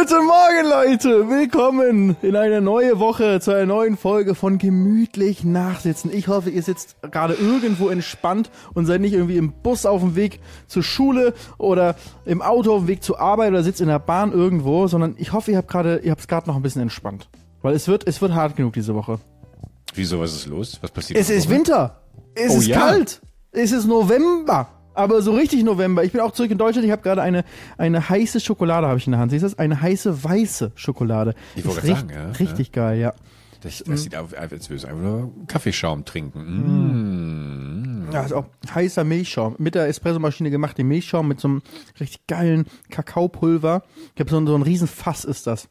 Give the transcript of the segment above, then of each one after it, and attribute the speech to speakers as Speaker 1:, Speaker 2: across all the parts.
Speaker 1: Guten Morgen, Leute! Willkommen in eine neue Woche zu einer neuen Folge von Gemütlich Nachsitzen. Ich hoffe, ihr sitzt gerade irgendwo entspannt und seid nicht irgendwie im Bus auf dem Weg zur Schule oder im Auto auf dem Weg zur Arbeit oder sitzt in der Bahn irgendwo, sondern ich hoffe, ihr habt gerade, ihr habt es gerade noch ein bisschen entspannt. Weil es wird, es wird hart genug diese Woche.
Speaker 2: Wieso, was ist los? Was passiert?
Speaker 1: Es ist Winter! Es
Speaker 2: Oh
Speaker 1: ist
Speaker 2: ja.
Speaker 1: kalt! Es ist November! Aber so richtig November. Ich bin auch zurück in Deutschland. Ich habe gerade eine, eine heiße Schokolade habe ich in der Hand. Siehst du das? Eine heiße weiße Schokolade.
Speaker 2: Ich wollte sagen, ja,
Speaker 1: Richtig geil, ja.
Speaker 2: Das, das sieht aus, als würdest du einfach nur Kaffeeschaum trinken. Mm.
Speaker 1: Ja, ist auch heißer Milchschaum. Mit der Espressomaschine gemacht, den Milchschaum mit so einem richtig geilen Kakaopulver. Ich habe so, ein- so ein Riesenfass ist das.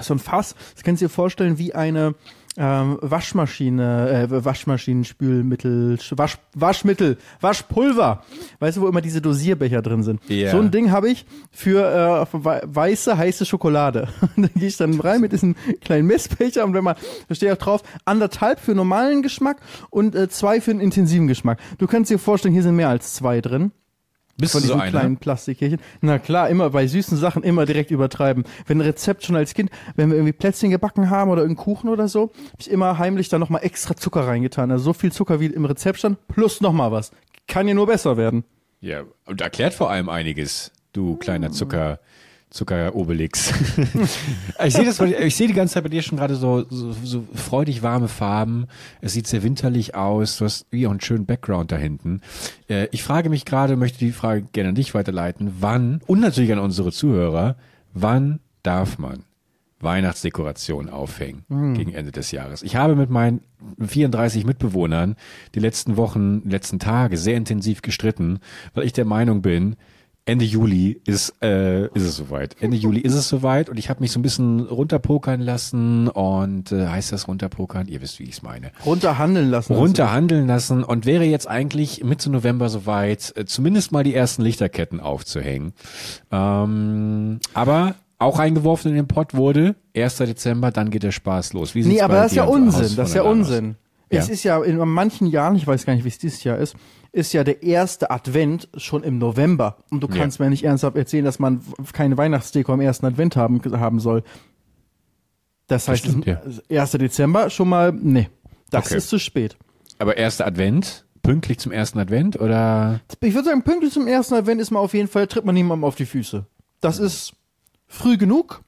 Speaker 1: So ein Fass, das kannst du dir vorstellen wie eine ähm, Waschmaschine, äh, Waschmaschinenspülmittel, Sch- Wasch, Waschmittel, Waschpulver. Weißt du, wo immer diese Dosierbecher drin sind?
Speaker 2: Ja.
Speaker 1: So ein Ding habe ich für äh, weiße, heiße Schokolade. da gehe ich dann rein mit diesem kleinen Messbecher und wenn man, da steht auch drauf, anderthalb für normalen Geschmack und äh, zwei für einen intensiven Geschmack. Du kannst dir vorstellen, hier sind mehr als zwei drin.
Speaker 2: Bist
Speaker 1: Von
Speaker 2: du so
Speaker 1: diesen
Speaker 2: einer?
Speaker 1: kleinen Plastikkärchen. Na klar, immer bei süßen Sachen immer direkt übertreiben. Wenn ein Rezept schon als Kind, wenn wir irgendwie Plätzchen gebacken haben oder irgendeinen Kuchen oder so, hab ich immer heimlich da nochmal extra Zucker reingetan. Also so viel Zucker wie im Rezept stand, plus nochmal was. Kann ja nur besser werden.
Speaker 2: Ja, und erklärt vor allem einiges, du kleiner Zucker, Zucker-Obelix. ich sehe das, ich sehe die ganze Zeit bei dir schon gerade so, so, so freudig warme Farben. Es sieht sehr winterlich aus. Du hast wie auch einen schönen Background da hinten. Äh, ich frage mich gerade, möchte die Frage gerne an dich weiterleiten. Wann, und natürlich an unsere Zuhörer, wann darf man Weihnachtsdekoration aufhängen gegen Ende des Jahres. Ich habe mit meinen 34 Mitbewohnern die letzten Wochen, die letzten Tage sehr intensiv gestritten, weil ich der Meinung bin, Ende Juli ist, äh, ist es soweit. Ende Juli ist es soweit und ich habe mich so ein bisschen runterpokern lassen und äh, heißt das runterpokern? Ihr wisst, wie ich es meine
Speaker 1: Runterhandeln lassen.
Speaker 2: runterhandeln lassen und wäre jetzt eigentlich Mitte November soweit, äh, zumindest mal die ersten Lichterketten aufzuhängen. Ähm, aber auch eingeworfen in den Pott wurde 1. Dezember, dann geht der Spaß los. Wie
Speaker 1: Nee, aber das ist ja Unsinn. Das ist ja
Speaker 2: Lage aus? Ja.
Speaker 1: Es ist ja in manchen Jahren, ich weiß gar nicht, wie es dieses Jahr ist, ist ja der erste Advent schon im November. Und du kannst mir nicht ernsthaft erzählen, dass man keine Weihnachtsdeko am ersten Advent haben, haben soll. Das heißt,
Speaker 2: stimmt, ja.
Speaker 1: 1. Dezember schon mal, nee, das
Speaker 2: Okay.
Speaker 1: ist zu spät.
Speaker 2: Aber erster Advent, pünktlich zum ersten Advent oder?
Speaker 1: Ich würde sagen, pünktlich zum ersten Advent ist man auf jeden Fall, tritt man niemandem auf die Füße. Das ist früh genug.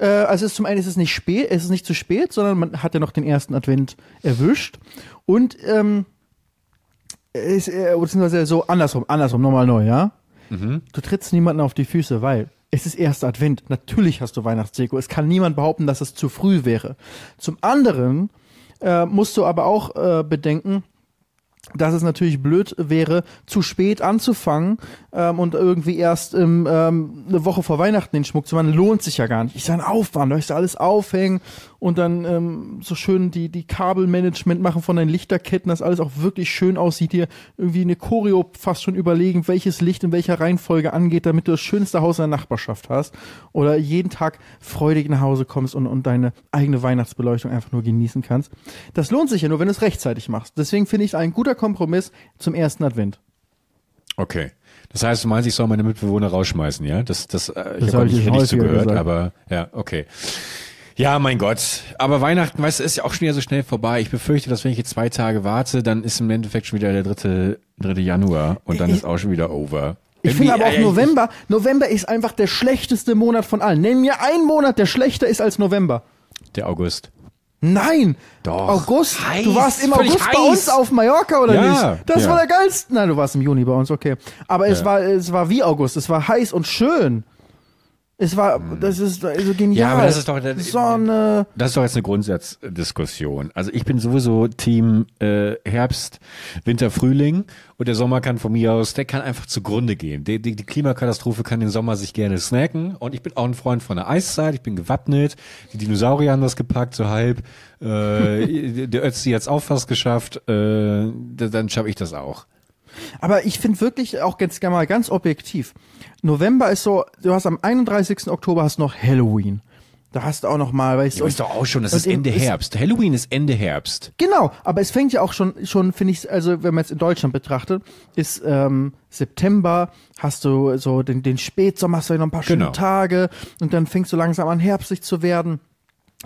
Speaker 1: Äh, also es ist zum einen ist es nicht spät, es ist nicht zu spät, sondern man hat ja noch den ersten Advent erwischt. Und ähm, ist, äh, beziehungsweise so andersrum, andersrum, nochmal neu, ja? Du trittst niemanden auf die Füße, weil es ist erster Advent. Natürlich hast du Weihnachtsdeko. Es kann niemand behaupten, dass es zu früh wäre. Zum anderen äh, musst du aber auch äh, bedenken, dass es natürlich blöd wäre, zu spät anzufangen ähm, und irgendwie erst ähm, ähm, eine Woche vor Weihnachten den Schmuck zu machen, lohnt sich ja gar nicht. Ja ein Aufwand, da ist ja alles aufhängen und dann ähm, so schön die, die Kabelmanagement machen von deinen Lichterketten, dass alles auch wirklich schön aussieht, dir irgendwie eine Choreo fast schon überlegen, welches Licht in welcher Reihenfolge angeht, damit du das schönste Haus in der Nachbarschaft hast oder jeden Tag freudig nach Hause kommst und, und deine eigene Weihnachtsbeleuchtung einfach nur genießen kannst. Das lohnt sich ja nur, wenn du es rechtzeitig machst. Deswegen finde ich es ein guter Kompromiss zum ersten Advent.
Speaker 2: Okay. Das heißt, du meinst, ich soll meine Mitbewohner rausschmeißen, ja? Das, das, äh, ich
Speaker 1: Das
Speaker 2: habe
Speaker 1: hab ich
Speaker 2: nicht
Speaker 1: häufiger
Speaker 2: zugehört,
Speaker 1: gesagt.
Speaker 2: aber ja, okay. Ja, mein Gott. Aber Weihnachten, weißt du, ist ja auch schon wieder so schnell vorbei. Ich befürchte, dass wenn ich jetzt zwei Tage warte, dann ist im Endeffekt schon wieder der dritte, dritte Januar und dann
Speaker 1: Ich-
Speaker 2: ist auch schon wieder over.
Speaker 1: Ich finde aber auch
Speaker 2: äh, ich-
Speaker 1: November, November ist einfach der schlechteste Monat von allen. Nenn mir einen Monat, der schlechter ist als November.
Speaker 2: Der August.
Speaker 1: Nein!
Speaker 2: Doch.
Speaker 1: August?
Speaker 2: Heiß,
Speaker 1: du warst im August bei uns auf Mallorca oder
Speaker 2: Ja,
Speaker 1: nicht? Das
Speaker 2: ja.
Speaker 1: war der geilste. Nein, du warst im Juni bei uns, okay. Aber es
Speaker 2: Ja.
Speaker 1: war, es war wie August. Es war heiß und schön. Es war, das ist also genial.
Speaker 2: Hm. Ja, aber das ist doch der-
Speaker 1: Sonne.
Speaker 2: Das ist doch jetzt eine Grundsatzdiskussion. Also ich bin sowieso Team äh, Herbst, Winter, Frühling und der Sommer kann von mir aus, der kann einfach zugrunde gehen. Die, die, die Klimakatastrophe kann den Sommer sich gerne snacken und ich bin auch ein Freund von der Eiszeit, ich bin gewappnet, die Dinosaurier haben das gepackt, so halb, äh, der Ötzi hat's auch fast geschafft, äh, dann schaffe ich das auch.
Speaker 1: Aber ich finde wirklich auch ganz gerne mal ganz objektiv. November ist so, du hast am 31. Oktober hast noch Halloween. Da hast du auch noch mal, weißt
Speaker 2: Ja,
Speaker 1: du.
Speaker 2: aber ist doch auch schon, das ist Ende
Speaker 1: ist-
Speaker 2: Herbst. Halloween ist Ende Herbst.
Speaker 1: Genau, aber es fängt ja auch schon, schon finde ich, also wenn man jetzt in Deutschland betrachtet, ist ähm, September, hast du so den, den Spätsommer, hast du noch ein paar schöne
Speaker 2: Genau.
Speaker 1: Tage und dann fängst du langsam an, herbstlich zu werden.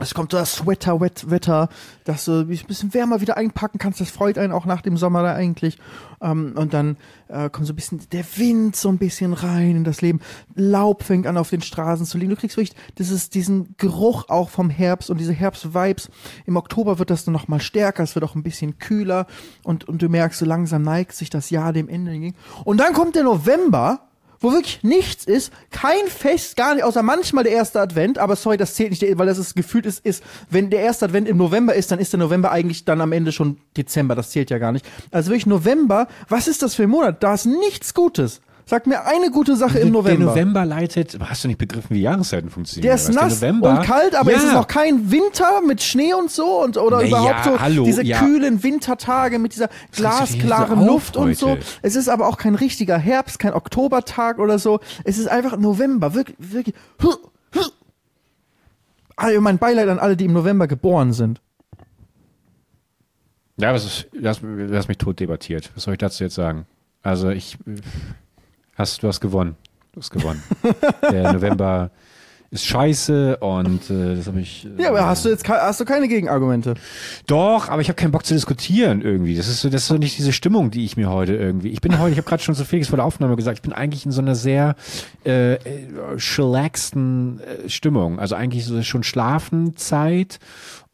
Speaker 1: Es kommt so das Sweater-Wetter, dass du ein bisschen wärmer wieder einpacken kannst. Das freut einen auch nach dem Sommer da eigentlich. Ähm, und dann äh, kommt so ein bisschen der Wind so ein bisschen rein in das Leben. Laub fängt an auf den Straßen zu liegen. Du kriegst wirklich dieses, diesen Geruch auch vom Herbst und diese Herbst-Vibes. Im Oktober wird das dann noch mal stärker. Es wird auch ein bisschen kühler und, und du merkst, so langsam neigt sich das Jahr dem Ende entgegen. Und dann kommt der November wo wirklich nichts ist, kein Fest, gar nicht, außer manchmal der erste Advent, aber sorry, das zählt nicht, weil das ist gefühlt ist, ist, wenn der erste Advent im November ist, dann ist der November eigentlich dann am Ende schon Dezember, das zählt ja gar nicht. Also wirklich November, was ist das für ein Monat? Da ist nichts Gutes. Sag mir eine gute Sache im November.
Speaker 2: Der November leitet, hast du nicht begriffen, wie Jahreszeiten funktionieren?
Speaker 1: Der ist
Speaker 2: was?
Speaker 1: nass
Speaker 2: November,
Speaker 1: und kalt, aber
Speaker 2: ja.
Speaker 1: es ist noch kein Winter mit Schnee und so und oder
Speaker 2: Na
Speaker 1: überhaupt
Speaker 2: ja,
Speaker 1: so
Speaker 2: hallo,
Speaker 1: diese
Speaker 2: ja.
Speaker 1: kühlen Wintertage mit dieser glasklaren
Speaker 2: so
Speaker 1: Luft und so. Es ist aber auch kein richtiger Herbst, kein Oktobertag oder so. Es ist einfach November, wirklich, wirklich. Also mein Beileid an alle, die im November geboren sind.
Speaker 2: Ja, das ist, du hast, du hast mich tot debattiert. Was soll ich dazu jetzt sagen? Also ich, hast, du hast gewonnen. Du hast gewonnen. Der November ist scheiße und äh, das habe ich. Äh,
Speaker 1: Ja, aber hast du jetzt hast du keine Gegenargumente?
Speaker 2: Doch, aber ich habe keinen Bock zu diskutieren irgendwie. Das ist so, das ist so nicht diese Stimmung, die ich mir heute irgendwie. Ich bin heute, ich habe gerade schon so Felix vor der Aufnahme gesagt, ich bin eigentlich in so einer sehr äh, äh, chillaxten äh, Stimmung. Also eigentlich so schon Schlafenzeit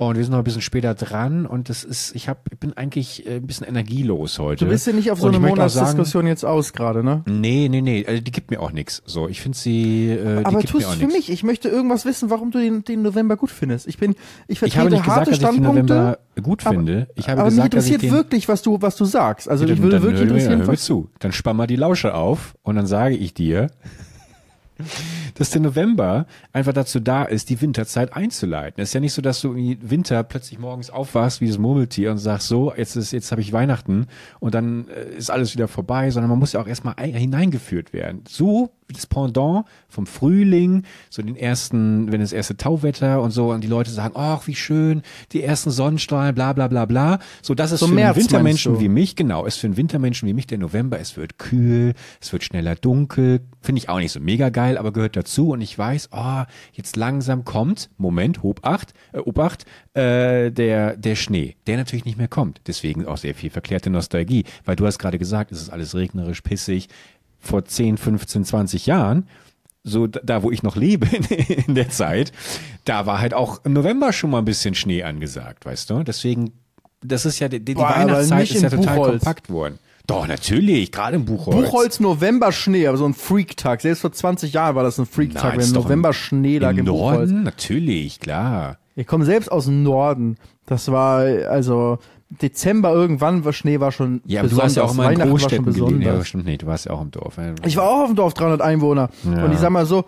Speaker 2: und wir sind noch ein bisschen später dran und das ist, ich habe, ich bin eigentlich äh, ein bisschen energielos heute.
Speaker 1: Du bist ja nicht auf so eine
Speaker 2: ich
Speaker 1: Monatsdiskussion jetzt aus gerade, ne?
Speaker 2: Nee, nee, nee, also die gibt mir auch nichts. So, ich finde sie, äh,
Speaker 1: Aber
Speaker 2: gibt
Speaker 1: tu
Speaker 2: mir
Speaker 1: es für
Speaker 2: nichts.
Speaker 1: mich. Ich möchte irgendwas wissen, warum du den, den November gut findest. Ich bin, ich
Speaker 2: Ich
Speaker 1: vertrete
Speaker 2: habe nicht gesagt,
Speaker 1: harte
Speaker 2: dass ich den
Speaker 1: Standpunkte.
Speaker 2: November gut finde. Ich habe
Speaker 1: aber mich
Speaker 2: gesagt, dass ich
Speaker 1: interessiert wirklich, was du, was du sagst. Also
Speaker 2: Ja,
Speaker 1: ich würde wirklich interessieren,
Speaker 2: hör mir zu. Dann spann mal die Lausche auf und dann sage ich dir, dass der November einfach dazu da ist, die Winterzeit einzuleiten. Es ist ja nicht so, dass du im Winter plötzlich morgens aufwachst wie das Murmeltier und sagst, so, jetzt ist, jetzt habe ich Weihnachten und dann äh, ist alles wieder vorbei, sondern man muss ja auch erstmal ein- hineingeführt werden. So wie das Pendant vom Frühling, so den ersten, wenn das erste Tauwetter und so und die Leute sagen, ach, wie schön, die ersten Sonnenstrahlen, bla bla bla bla. So, das ist
Speaker 1: So
Speaker 2: für
Speaker 1: März,
Speaker 2: einen Wintermenschen wie mich, genau, ist für einen Wintermenschen wie mich der November, es wird kühl, es wird schneller dunkel, finde ich auch nicht so mega geil, aber gehört dazu und ich weiß, oh, jetzt langsam kommt, Moment, Obacht, äh, Obacht, äh, der, der Schnee, der natürlich nicht mehr kommt. Deswegen auch sehr viel verklärte Nostalgie, weil du hast gerade gesagt, es ist alles regnerisch, pissig. Vor 10, 15, 20 Jahren so da- wo ich noch lebe in, der Zeit, da war halt auch im November schon mal ein bisschen Schnee angesagt, weißt du? Deswegen, das ist ja, die, die
Speaker 1: Boah,
Speaker 2: Weihnachtszeit ist ja total
Speaker 1: Buchholz.
Speaker 2: kompakt worden. Doch, natürlich, gerade im Buchholz.
Speaker 1: Buchholz November Schnee, aber so ein Freak-Tag. Selbst vor 20 Jahren war das ein Freak-Tag, wenn
Speaker 2: ist doch
Speaker 1: November Schnee lag
Speaker 2: Im
Speaker 1: im Buchholz.
Speaker 2: Norden, natürlich, klar.
Speaker 1: Ich komme selbst aus dem Norden. Das war, also, Dezember irgendwann war Schnee war schon
Speaker 2: Ja, aber du
Speaker 1: besonders.
Speaker 2: hast ja auch mal in
Speaker 1: Weihnachten war schon
Speaker 2: Großstädten gelebt. Ja,
Speaker 1: besonders.
Speaker 2: stimmt nicht, du warst ja auch im Dorf. Ja.
Speaker 1: Ich war auch auf dem Dorf, 300 Einwohner.
Speaker 2: Ja.
Speaker 1: Und ich sag mal so,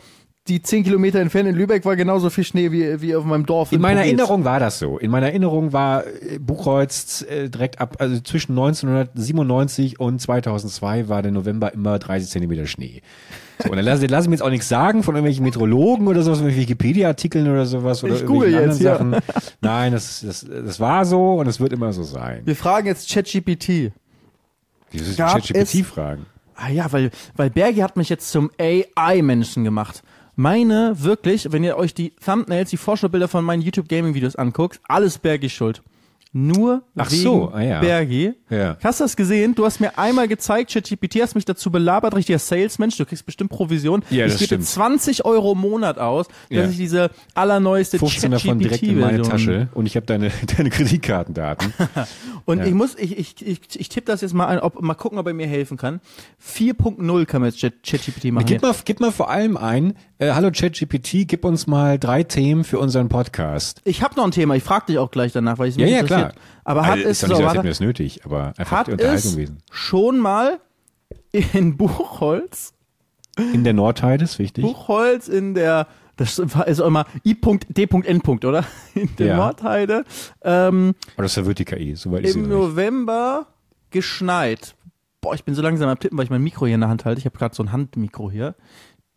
Speaker 1: die 10 Kilometer entfernt in Lübeck war genauso viel Schnee wie, wie auf meinem Dorf.
Speaker 2: In meiner
Speaker 1: Provinz.
Speaker 2: Erinnerung war das so. In meiner Erinnerung war äh, Buchholz äh, direkt ab, also zwischen 1997 und 2002 war der November immer 30 Zentimeter Schnee. So, und dann lasse lass ich mir jetzt auch nichts sagen von irgendwelchen Meteorologen oder sowas, von Wikipedia-Artikeln oder sowas oder
Speaker 1: Ich
Speaker 2: irgendwelchen
Speaker 1: jetzt,
Speaker 2: anderen Sachen. Nein, das, das, das war so und es wird immer so sein.
Speaker 1: Wir fragen jetzt ChatGPT.
Speaker 2: Wieso ist
Speaker 1: Gab
Speaker 2: ChatGPT fragen?
Speaker 1: Ah ja, weil, weil Bergi hat mich jetzt zum AI-Menschen gemacht. Meine, wirklich, wenn ihr euch die Thumbnails, die Vorschaubilder von meinen YouTube-Gaming-Videos anguckt, alles Bergi schuld. Nur
Speaker 2: Ach
Speaker 1: wegen
Speaker 2: so, ah ja.
Speaker 1: Bergi.
Speaker 2: Ja.
Speaker 1: Hast du das gesehen? Du hast mir einmal gezeigt, ChatGPT hast mich dazu belabert, richtiger Salesmensch, du kriegst bestimmt Provision.
Speaker 2: Ja,
Speaker 1: ich gebe
Speaker 2: stimmt.
Speaker 1: 20 Euro im Monat aus, dass
Speaker 2: Ja.
Speaker 1: ich diese allerneueste
Speaker 2: 15 davon direkt in meine Tasche und ich habe deine, deine Kreditkartendaten.
Speaker 1: Und
Speaker 2: Ja.
Speaker 1: ich muss, ich, ich, ich, ich tippe das jetzt mal ein, ob, mal gucken, ob er mir helfen kann. 4.0 kann man jetzt Chat- ChatGPT machen.
Speaker 2: Gib mal, gib mal vor allem ein, äh, hallo ChatGPT, gib uns mal drei Themen für unseren Podcast.
Speaker 1: Ich habe noch ein Thema, ich frage dich auch gleich danach, weil ich
Speaker 2: Ja,
Speaker 1: mich
Speaker 2: ja,
Speaker 1: interessiert.
Speaker 2: klar.
Speaker 1: Aber hat
Speaker 2: Also,
Speaker 1: es
Speaker 2: ist doch nicht
Speaker 1: so,
Speaker 2: als hätten wir das nötig, aber einfach
Speaker 1: hat
Speaker 2: die Unterhaltung
Speaker 1: es
Speaker 2: gewesen.
Speaker 1: schon mal in Buchholz,
Speaker 2: In der Nordheide ist wichtig.
Speaker 1: Buchholz in der, das ist auch immer I.D.N. oder? In der
Speaker 2: Ja.
Speaker 1: Nordheide, ähm,
Speaker 2: Aber das verwirrt die KI, soweit ich
Speaker 1: im. November geschneit. Boah, ich bin so langsam am Tippen, weil ich mein Mikro hier in der Hand halte. Ich habe gerade so ein Handmikro hier.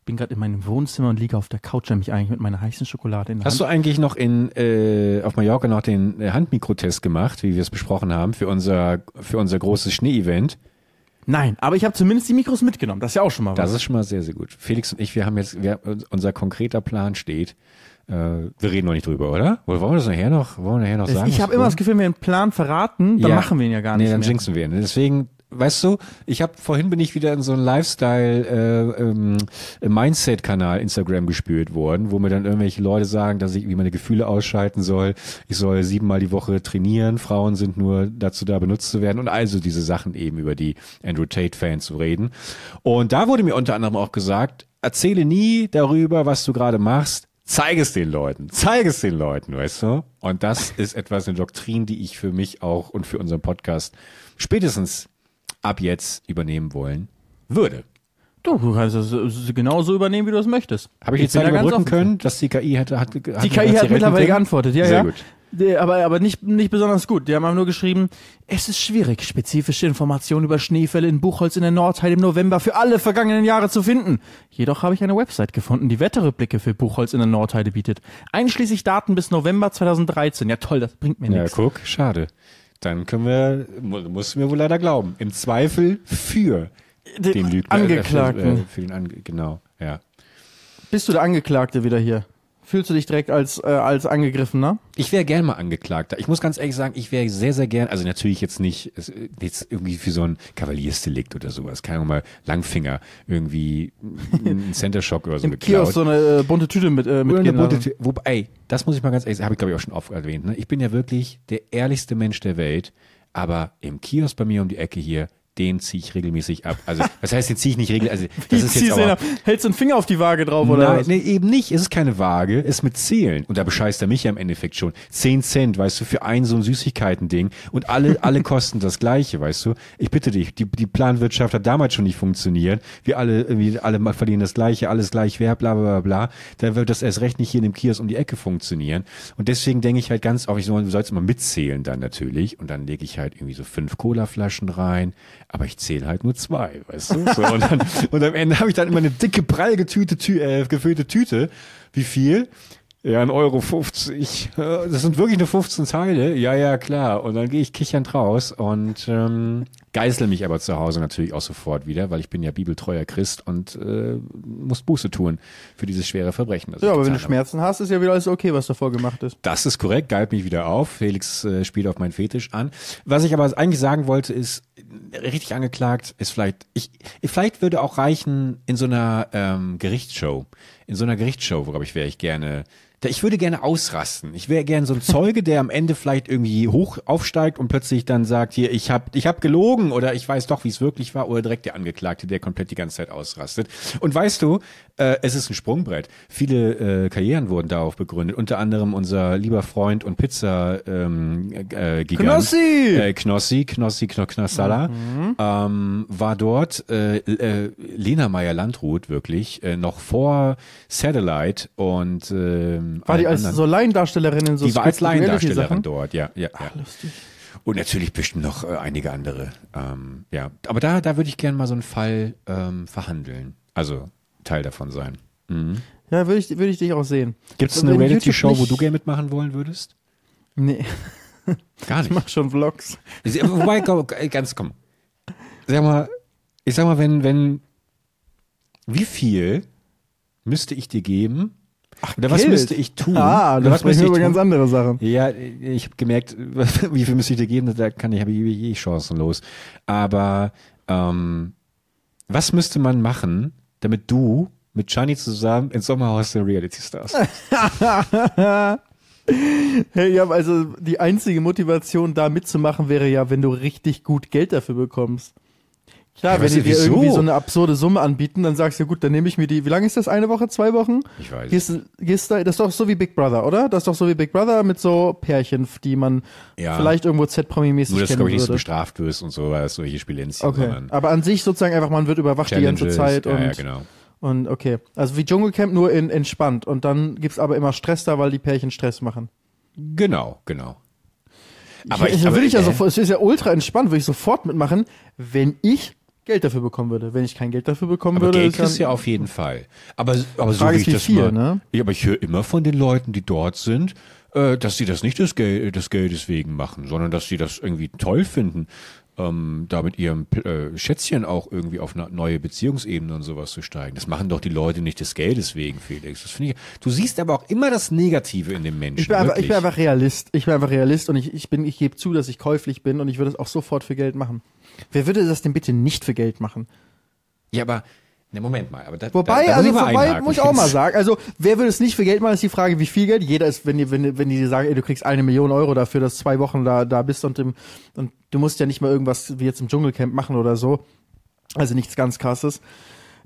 Speaker 1: Bin gerade in meinem Wohnzimmer und liege auf der Couch, nämlich eigentlich mit meiner heißen Schokolade in der
Speaker 2: Hast du
Speaker 1: Hand.
Speaker 2: eigentlich noch in äh, auf Mallorca noch den äh, Handmikrotest gemacht, wie wir es besprochen haben, für unser für unser großes Schneeevent?
Speaker 1: Nein, aber ich habe zumindest die Mikros mitgenommen. Das ist ja auch schon mal was.
Speaker 2: Das ist schon mal sehr, sehr gut. Felix und ich, wir haben jetzt, wir, unser konkreter Plan steht. Äh, wir reden noch nicht drüber, oder? Oder wollen wir das nachher noch, wollen wir nachher noch sagen?
Speaker 1: ich habe immer das Gefühl, wenn wir einen Plan verraten, dann
Speaker 2: Ja.
Speaker 1: machen wir ihn ja gar
Speaker 2: nee,
Speaker 1: nicht
Speaker 2: dann
Speaker 1: mehr.
Speaker 2: jinxen wir ihn. Deswegen, weißt du, ich habe vorhin bin ich wieder in so einen Lifestyle äh, ähm, Mindset-Kanal Instagram gespült worden, wo mir dann irgendwelche Leute sagen, dass ich wie meine Gefühle ausschalten soll. Ich soll siebenmal die Woche trainieren. Frauen sind nur dazu da, benutzt zu werden und also diese Sachen eben über die Andrew Tate-Fans zu reden. Und da wurde mir unter anderem auch gesagt, erzähle nie darüber, was du gerade machst. Zeig es den Leuten. Zeig es den Leuten, weißt du? Und das ist etwas, eine Doktrin, die ich für mich auch und für unseren Podcast spätestens ab jetzt übernehmen wollen würde.
Speaker 1: Du, du kannst es äh, genauso übernehmen, wie du es möchtest.
Speaker 2: Habe ich Zeit
Speaker 1: da ganz offen
Speaker 2: können, dass die KI hätte, hat,
Speaker 1: Die KI hat mittlerweile geantwortet, ja,
Speaker 2: Sehr
Speaker 1: ja.
Speaker 2: gut.
Speaker 1: Aber, aber nicht, nicht besonders gut. Die haben nur geschrieben, es ist schwierig, spezifische Informationen über Schneefälle in Buchholz in der Nordheide im November für alle vergangenen Jahre zu finden. Jedoch habe ich eine Website gefunden, die Wetterrückblicke für Buchholz in der Nordheide bietet. Einschließlich Daten bis November 2013. Ja toll, das bringt mir
Speaker 2: Ja,
Speaker 1: nichts.
Speaker 2: guck, schade. Dann können wir, mu- musst du mir wohl leider glauben, im Zweifel für
Speaker 1: Den
Speaker 2: den Lügner.
Speaker 1: Angeklagten.
Speaker 2: Äh, für, äh, für den Ange genau, ja.
Speaker 1: Bist du der Angeklagte wieder hier? Fühlst du dich direkt als, äh, als Angegriffener?
Speaker 2: Ich wäre gern mal Angeklagter. Ich muss ganz ehrlich sagen, ich wäre sehr, sehr gern, also natürlich jetzt nicht, jetzt irgendwie für so ein Kavaliersdelikt oder sowas. Keine Ahnung mal Langfinger, irgendwie ein Center Shock oder so
Speaker 1: Im
Speaker 2: geklaut.
Speaker 1: Kiosk so eine äh, bunte Tüte mit, äh,
Speaker 2: Oder eine bunte. Tür. Wobei, ey, das muss ich mal ganz ehrlich sagen, habe ich glaube ich auch schon oft erwähnt. Ne? Ich bin ja wirklich der ehrlichste Mensch der Welt, aber im Kiosk bei mir um die Ecke hier, den ziehe ich regelmäßig ab. Also, was heißt, den ziehe ich nicht regelmäßig? Also, das ist jetzt aber.
Speaker 1: Hältst du einen Finger auf die Waage drauf oder
Speaker 2: Nein,
Speaker 1: was?
Speaker 2: nee, eben nicht. Es ist keine Waage, es ist mit Zählen. Und da bescheißt er mich ja im Endeffekt schon. Zehn Cent, weißt du, für ein so ein Süßigkeiten-Ding. Und alle, alle kosten das Gleiche, weißt du. Ich bitte dich, die, die Planwirtschaft hat damals schon nicht funktioniert. Wir alle, irgendwie, alle mal verlieren das Gleiche, alles gleich wert, bla, bla, bla, bla. Da wird das erst recht nicht hier in dem Kiosk um die Ecke funktionieren. Und deswegen denke ich halt ganz oft, ich soll, du sollst immer mitzählen dann natürlich. Und dann lege ich halt irgendwie so fünf Colaflaschen rein. Aber ich zähle halt nur zwei, weißt du? So, und, dann, und am Ende habe ich dann immer eine dicke, prall getüte, Tü äh, gefüllte Tüte. Wie viel? Ja, ein Euro 50. Äh, Das sind wirklich nur 15 Teile. Ja, ja, klar. Und dann gehe ich kichernd raus und ähm, geißel mich aber zu Hause natürlich auch sofort wieder, weil ich bin ja bibeltreuer Christ und äh, muss Buße tun für dieses schwere Verbrechen.
Speaker 1: Ja, aber wenn du
Speaker 2: getan habe.
Speaker 1: Schmerzen hast, ist ja wieder alles okay, was davor gemacht ist.
Speaker 2: Das ist korrekt, galt mich wieder auf. Felix äh, spielt auf meinen Fetisch an. Was ich aber eigentlich sagen wollte, ist, richtig angeklagt ist vielleicht, ich, vielleicht würde auch reichen in so einer ähm, Gerichtsshow. In so einer Gerichtsshow, glaube ich, wäre ich gerne. Ich würde gerne ausrasten. Ich wäre gerne so ein Zeuge, der am Ende vielleicht irgendwie hoch aufsteigt und plötzlich dann sagt, hier, ich habe ich hab gelogen oder ich weiß doch, wie es wirklich war, oder direkt der Angeklagte, der komplett die ganze Zeit ausrastet. Und weißt du, äh, es ist ein Sprungbrett. Viele äh, Karrieren wurden darauf begründet. Unter anderem unser lieber Freund und Pizza ähm, äh, Gigant.
Speaker 1: Knossi!
Speaker 2: Äh, Knossi, Knossi, Kno Knossalla, ähm, war dort äh, äh, Lena Meyer-Landrut wirklich äh, noch vor Satellite und ähm,
Speaker 1: War die als
Speaker 2: anderen.
Speaker 1: so Laiendarstellerin in so
Speaker 2: Die war als Laiendarstellerin dort, ja, ja, ja.
Speaker 1: Lustig.
Speaker 2: Und natürlich bestimmt noch äh, einige andere. Ähm, ja, aber da, da würde ich gerne mal so einen Fall ähm, verhandeln. Also Teil davon sein. Mhm.
Speaker 1: Ja, würde ich, würde ich dich auch sehen.
Speaker 2: Gibt es
Speaker 1: Also
Speaker 2: eine Reality-Show, wo du gerne mitmachen wollen würdest?
Speaker 1: Nee,
Speaker 2: Gar
Speaker 1: ich
Speaker 2: nicht.
Speaker 1: mach schon Vlogs.
Speaker 2: Wobei, komm, ganz komm. Sag mal, ich sag mal, wenn, wenn, wie viel müsste ich dir geben? Oder was
Speaker 1: Geld.
Speaker 2: müsste ich tun?
Speaker 1: Ah,
Speaker 2: Oder
Speaker 1: das
Speaker 2: was
Speaker 1: sprechen
Speaker 2: müsste
Speaker 1: wir
Speaker 2: ich
Speaker 1: über ganz andere Sachen.
Speaker 2: Ja, ich habe gemerkt, wie viel müsste ich dir geben, da kann ich, habe ich eh chancenlos. Aber ähm, was müsste man machen, damit du mit Shani zusammen ins Sommerhaus der Reality Stars?
Speaker 1: Hey, ja, also die einzige Motivation, da mitzumachen, wäre ja, wenn du richtig gut Geld dafür bekommst. Klar,
Speaker 2: Ja,
Speaker 1: wenn die dir
Speaker 2: wieso?
Speaker 1: irgendwie so eine absurde Summe anbieten, dann sagst du, gut, dann nehme ich mir die, wie lange ist das? Eine Woche, zwei Wochen?
Speaker 2: Ich weiß.
Speaker 1: Gehst, gehst da, das ist doch so wie Big Brother, oder? Das ist doch so wie Big Brother mit so Pärchen, die man
Speaker 2: Ja.
Speaker 1: vielleicht irgendwo Z-Promi-mäßig
Speaker 2: Nur, dass du, glaube ich, nicht so bestraft wirst und so, weil es solche Spielenzen,
Speaker 1: Okay, aber an sich sozusagen einfach, man wird überwacht die ganze
Speaker 2: Challenges.
Speaker 1: Zeit
Speaker 2: ja,
Speaker 1: und,
Speaker 2: ja, genau.
Speaker 1: und okay. Also wie Dschungelcamp, nur in entspannt und dann gibt's aber immer Stress da, weil die Pärchen Stress machen.
Speaker 2: Genau, genau.
Speaker 1: Aber ich,
Speaker 2: aber-
Speaker 1: würde ich ja
Speaker 2: äh,
Speaker 1: sofort, es ist ja ultra entspannt, würde ich sofort mitmachen, wenn ich Geld dafür bekommen würde. Wenn ich kein Geld dafür bekommen
Speaker 2: Aber
Speaker 1: würde,
Speaker 2: Geld
Speaker 1: ist
Speaker 2: ja auf jeden Fall. Aber, aber so wie ich das
Speaker 1: viel,
Speaker 2: mal,
Speaker 1: ne?
Speaker 2: ja, aber ich höre immer von den Leuten, die dort sind, äh, dass sie das nicht des, Gel des Geldes wegen machen, sondern dass sie das irgendwie toll finden, ähm, da mit ihrem äh, Schätzchen auch irgendwie auf eine neue Beziehungsebene und sowas zu steigen. Das machen doch die Leute nicht des Geldes wegen, Felix. Das finde ich. Du siehst aber auch immer das Negative in dem Menschen.
Speaker 1: ich bin, einfach, ich bin einfach Realist. Ich bin einfach Realist und ich, ich bin, ich gebe zu, dass ich käuflich bin und ich würde es auch sofort für Geld machen. Wer würde das denn bitte nicht für Geld machen?
Speaker 2: ja, aber ne, Moment mal. Aber da,
Speaker 1: Wobei,
Speaker 2: da,
Speaker 1: also vorbei muss ich auch mal sagen. Also wer würde es nicht für Geld machen, ist die Frage, wie viel Geld. Jeder ist, wenn die, wenn, wenn die sagen, ey, du kriegst eine Million Euro dafür, dass zwei Wochen da, da bist und, im, und du musst ja nicht mal irgendwas wie jetzt im Dschungelcamp machen oder so. Also nichts ganz krasses.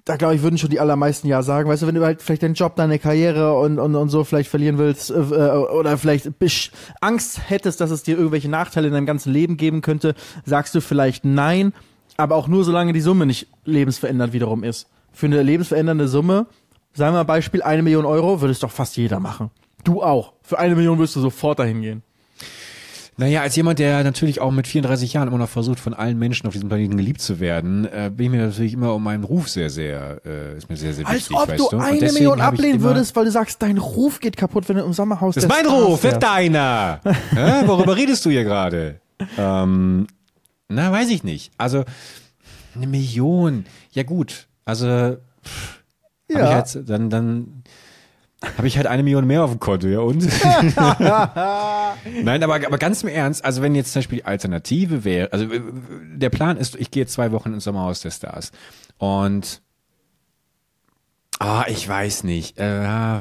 Speaker 1: Da glaube ich, würden schon die allermeisten ja sagen, weißt du, wenn du halt vielleicht deinen Job, deine Karriere und, und, und so vielleicht verlieren willst, äh, äh, oder vielleicht bisch Angst hättest, dass es dir irgendwelche Nachteile in deinem ganzen Leben geben könnte, sagst du vielleicht nein, aber auch nur solange die Summe nicht lebensverändernd wiederum ist. Für eine lebensverändernde Summe, sagen wir mal Beispiel eine Million Euro, würde es doch fast jeder machen. Du auch. Für eine Million wirst du sofort dahin gehen.
Speaker 2: Naja, als jemand, der natürlich auch mit 34 Jahren immer noch versucht, von allen Menschen auf diesem Planeten geliebt zu werden, äh, bin ich mir natürlich immer um meinen Ruf sehr, sehr, äh, ist mir sehr, sehr
Speaker 1: Als
Speaker 2: wichtig.
Speaker 1: ob
Speaker 2: weißt
Speaker 1: du eine Million ablehnen würdest, weil du sagst, dein Ruf geht kaputt, wenn du im Sommerhaus
Speaker 2: Das ist mein
Speaker 1: Stars
Speaker 2: Ruf,
Speaker 1: wärst.
Speaker 2: deiner. Hä? Worüber redest du hier gerade? Ähm, na, weiß ich nicht. Also, eine Million. Ja, gut. Also, pff,
Speaker 1: Ja.
Speaker 2: ich halt, dann, dann habe ich halt eine Million mehr auf dem Konto, ja und? Nein, aber, aber ganz im Ernst, also wenn jetzt zum Beispiel die Alternative wäre, also äh, der Plan ist, ich gehe zwei Wochen ins Sommerhaus der Stars und ah, ich weiß nicht, äh,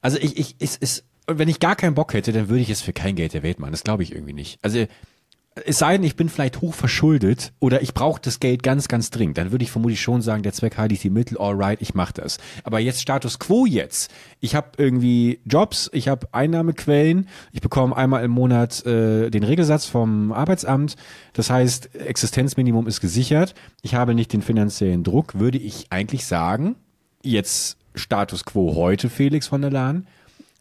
Speaker 2: also ich, ich, es ist, wenn ich gar keinen Bock hätte, dann würde ich es für kein Geld der Welt machen, das glaube ich irgendwie nicht. Also es sei denn, ich bin vielleicht hoch verschuldet oder ich brauche das Geld ganz, ganz dringend. Dann würde ich vermutlich schon sagen, der Zweck heiligt die Mittel, alright, ich mache das. Aber jetzt Status quo jetzt. Ich habe irgendwie Jobs, ich habe Einnahmequellen, ich bekomme einmal im Monat äh, den Regelsatz vom Arbeitsamt. Das heißt, Existenzminimum ist gesichert. Ich habe nicht den finanziellen Druck, würde ich eigentlich sagen, jetzt Status quo heute, Felix von der Lahn,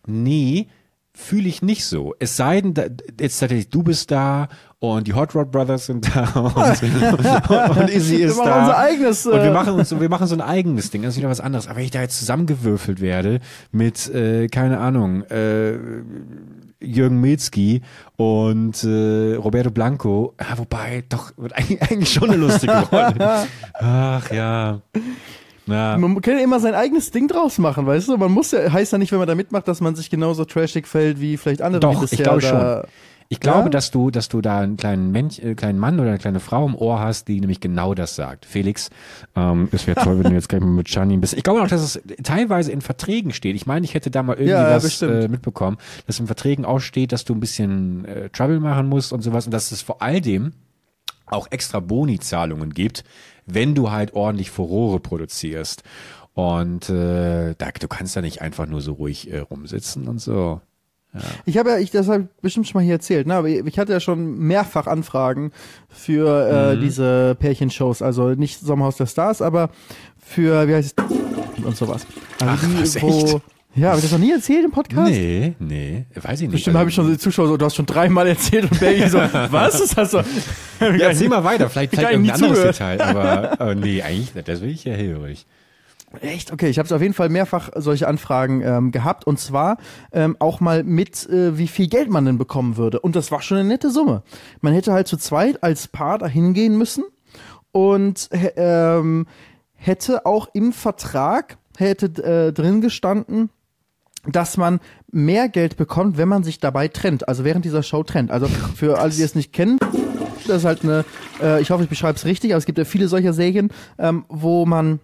Speaker 2: nee, fühle ich nicht so. Es sei denn, jetzt tatsächlich, du bist da und die Hot Rod Brothers sind da und, und Izzy ist
Speaker 1: machen
Speaker 2: da.
Speaker 1: unser eigenes,
Speaker 2: und wir
Speaker 1: äh,
Speaker 2: machen uns, so- wir machen so ein eigenes Ding, das ist wieder was anderes. Aber wenn ich da jetzt zusammengewürfelt werde mit, äh, keine Ahnung, äh, Jürgen Milzki und äh, Roberto Blanco, ja, wobei, doch, wird eigentlich, eigentlich schon eine lustige Rolle. Ach ja. Na,
Speaker 1: Man kann ja immer sein eigenes Ding draus machen, weißt du? Man muss ja, heißt ja nicht, wenn man da mitmacht, dass man sich genauso trashig fällt wie vielleicht andere,
Speaker 2: Doch, ich glaube schon. Ich glaube,
Speaker 1: Ja?
Speaker 2: dass du, dass du da einen kleinen Mensch, äh, kleinen Mann oder eine kleine Frau im Ohr hast, die nämlich genau das sagt. Felix, ähm, es wäre toll, wenn du jetzt gleich mal mit Gianni bist. Ich glaube auch, dass es teilweise in Verträgen steht. Ich meine, ich hätte da mal irgendwie
Speaker 1: Ja, ja,
Speaker 2: was äh, mitbekommen, dass in Verträgen auch steht, dass du ein bisschen äh, Trouble machen musst und sowas und dass es vor all dem auch extra Boni-Zahlungen gibt, wenn du halt ordentlich Furore produzierst. Und äh, da, du kannst da nicht einfach nur so ruhig äh, rumsitzen und so.
Speaker 1: Ich habe ja, ich, das habe ich bestimmt schon mal hier erzählt, ne? Aber ich hatte ja schon mehrfach Anfragen für äh, diese Pärchenshows, also nicht Sommerhaus der Stars, aber für, wie heißt es, und sowas. Also
Speaker 2: Ach, was,
Speaker 1: wo,
Speaker 2: echt?
Speaker 1: Ja, habe ich das noch nie erzählt im Podcast?
Speaker 2: Nee, nee, weiß ich nicht.
Speaker 1: Bestimmt habe ich schon die Zuschauer so, du hast schon dreimal erzählt und Bergi so, was? Das hast du.
Speaker 2: Ja, erzähl mal weiter, vielleicht, vielleicht irgendein anderes
Speaker 1: zugehört.
Speaker 2: Detail, aber, aber nee, eigentlich nicht, das will ich ja hörig.
Speaker 1: Echt? Okay, ich habe auf jeden Fall mehrfach solche Anfragen ähm, gehabt und zwar ähm, auch mal mit, äh, wie viel Geld man denn bekommen würde. Und das war schon eine nette Summe. Man hätte halt zu zweit als Paar dahin gehen müssen und ähm, hätte auch im Vertrag hätte äh, drin gestanden, dass man mehr Geld bekommt, wenn man sich dabei trennt, also während dieser Show trennt. Also für alle, die es nicht kennen, das ist halt eine, äh, ich hoffe, ich beschreibe es richtig, aber es gibt ja viele solcher Serien, ähm, wo man,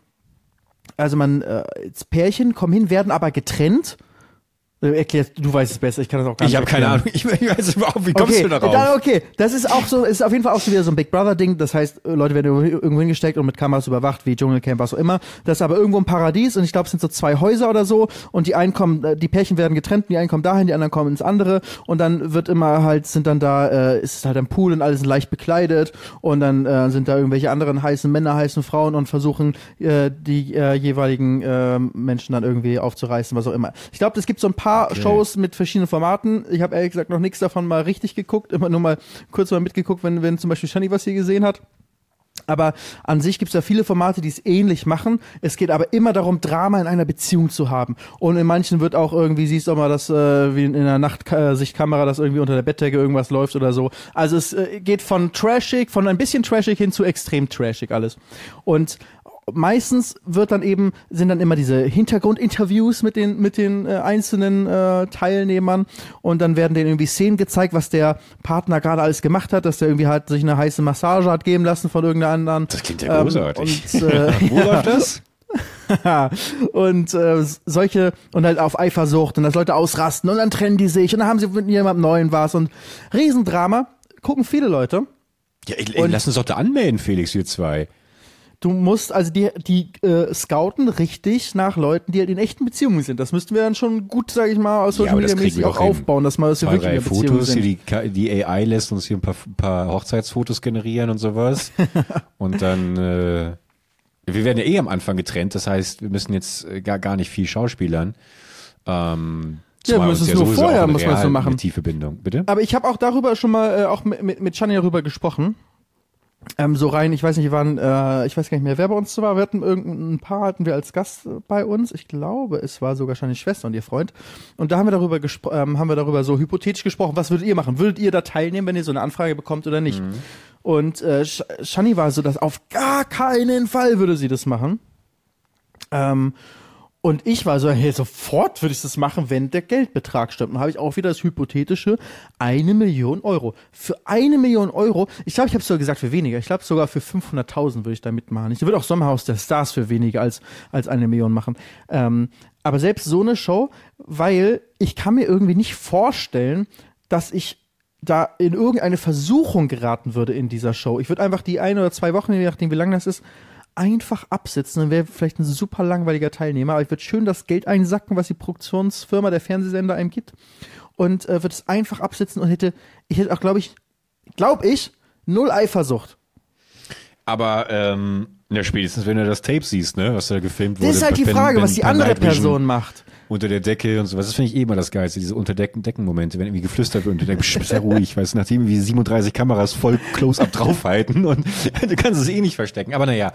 Speaker 1: also man, äh, Pärchen kommen hin, werden aber getrennt. Erklärst, du weißt es besser, ich kann das auch gar
Speaker 2: Ich
Speaker 1: nicht
Speaker 2: habe keine. Ahnung, ich, ich weiß überhaupt, wie kommst
Speaker 1: okay,
Speaker 2: du darauf?
Speaker 1: Dann, okay, das ist auch so, ist auf jeden Fall auch so wieder so ein Big Brother Ding. Das heißt, äh, Leute werden irgendwo hingesteckt und mit Kameras überwacht, wie Dschungelcamp, was auch immer. Das ist aber irgendwo ein Paradies und ich glaube, es sind so zwei Häuser oder so und die einen kommen, äh, die Pärchen werden getrennt, die einen kommen dahin, die anderen kommen ins andere und dann wird immer halt, sind dann da, äh, ist halt ein Pool und alle sind leicht bekleidet und dann äh, sind da irgendwelche anderen heißen Männer, heißen Frauen und versuchen äh, die äh, jeweiligen äh, Menschen dann irgendwie aufzureißen, was auch immer. Ich glaube, es gibt so ein paar Shows mit verschiedenen Formaten. Ich habe ehrlich gesagt noch nichts davon mal richtig geguckt, immer nur mal kurz mal mitgeguckt, wenn, wenn zum Beispiel Shani was hier gesehen hat. Aber an sich gibt es ja viele Formate, die es ähnlich machen. Es geht aber immer darum, Drama in einer Beziehung zu haben. Und in manchen wird auch irgendwie, siehst du auch mal, dass äh, wie in einer Nachtsichtkamera, dass irgendwie unter der Bettdecke irgendwas läuft oder so. Also es äh, geht von trashig, von ein bisschen trashig hin zu extrem trashig alles. Und meistens wird dann eben sind dann immer diese Hintergrundinterviews mit den mit den äh, einzelnen äh, Teilnehmern und dann werden denen irgendwie Szenen gezeigt, was der Partner gerade alles gemacht hat, dass der irgendwie halt sich eine heiße Massage hat geben lassen von irgendeiner anderen.
Speaker 2: Das klingt ja großartig.
Speaker 1: Ähm, und, äh,
Speaker 2: Wo läuft das?
Speaker 1: und äh, solche und halt auf Eifersucht und dass Leute ausrasten und dann trennen die sich und dann haben sie mit jemandem neuen was und Riesendrama gucken viele Leute.
Speaker 2: Ja, ey, ey, lass uns doch da anmelden, Felix, wir zwei.
Speaker 1: Du musst also die die äh, scouten richtig nach Leuten, die halt in echten Beziehungen sind. Das müssten wir dann schon gut, sage ich mal, aus
Speaker 2: Ja,
Speaker 1: Social Media mäßig
Speaker 2: wir
Speaker 1: auch aufbauen, dass man das ja
Speaker 2: Zwei,
Speaker 1: wirklich in Beziehungen
Speaker 2: Fotos,
Speaker 1: sind.
Speaker 2: die, die AI lässt uns hier ein paar, paar Hochzeitsfotos generieren und sowas. und dann, äh, wir werden ja eh am Anfang getrennt, das heißt, wir müssen jetzt äh, gar, gar nicht viel schauspielern. Ähm,
Speaker 1: Ja, wir müssen es nur
Speaker 2: sowieso
Speaker 1: vorher, muss man es so machen.
Speaker 2: Tiefe Bindung, bitte?
Speaker 1: Aber ich habe auch darüber schon mal äh, auch mit, mit, mit Shani darüber gesprochen. Ähm, so rein, ich weiß nicht, waren, äh, ich weiß gar nicht mehr, wer bei uns war. Wir hatten irgendein Paar hatten wir als Gast bei uns. Ich glaube, es war sogar Shani's Schwester und ihr Freund. Und da haben wir darüber gespro- ähm, haben wir darüber so hypothetisch gesprochen. Was würdet ihr machen? Würdet ihr da teilnehmen, wenn ihr so eine Anfrage bekommt oder nicht? Und äh, Sh- Shani war so, dass auf gar keinen Fall würde sie das machen. Ähm, und ich war so, hey, sofort würde ich das machen, wenn der Geldbetrag stimmt. Und habe ich auch wieder das hypothetische eine Million Euro. Für eine Million Euro, ich glaube, ich habe sogar gesagt für weniger. Ich glaube sogar für 500.000 würde ich da mitmachen. Ich würde auch Sommerhaus der Stars für weniger als, als eine Million machen. Ähm, aber selbst so eine Show, weil ich kann mir irgendwie nicht vorstellen, dass ich da in irgendeine Versuchung geraten würde in dieser Show. Ich würde einfach die ein oder zwei Wochen, je nachdem wie lang das ist, einfach absitzen. Dann wäre vielleicht ein super langweiliger Teilnehmer, aber ich würde schön das Geld einsacken, was die Produktionsfirma, der Fernsehsender einem gibt und äh, würde es einfach absitzen und hätte, ich hätte auch, glaube ich, glaube ich, null Eifersucht.
Speaker 2: Aber, ähm, ja, spätestens wenn du das Tape siehst, ne, was da gefilmt wurde.
Speaker 1: Das ist halt die Frage,
Speaker 2: wenn
Speaker 1: was die andere Person macht.
Speaker 2: Unter der Decke und sowas. Das finde ich eh immer das Geilste, diese Unterdecken-Decken-Momente, wenn irgendwie geflüstert wird und du denkst, sei ruhig, weißt du, nachdem wie 37 Kameras voll Close-Up draufhalten und du kannst es eh nicht verstecken. Aber naja,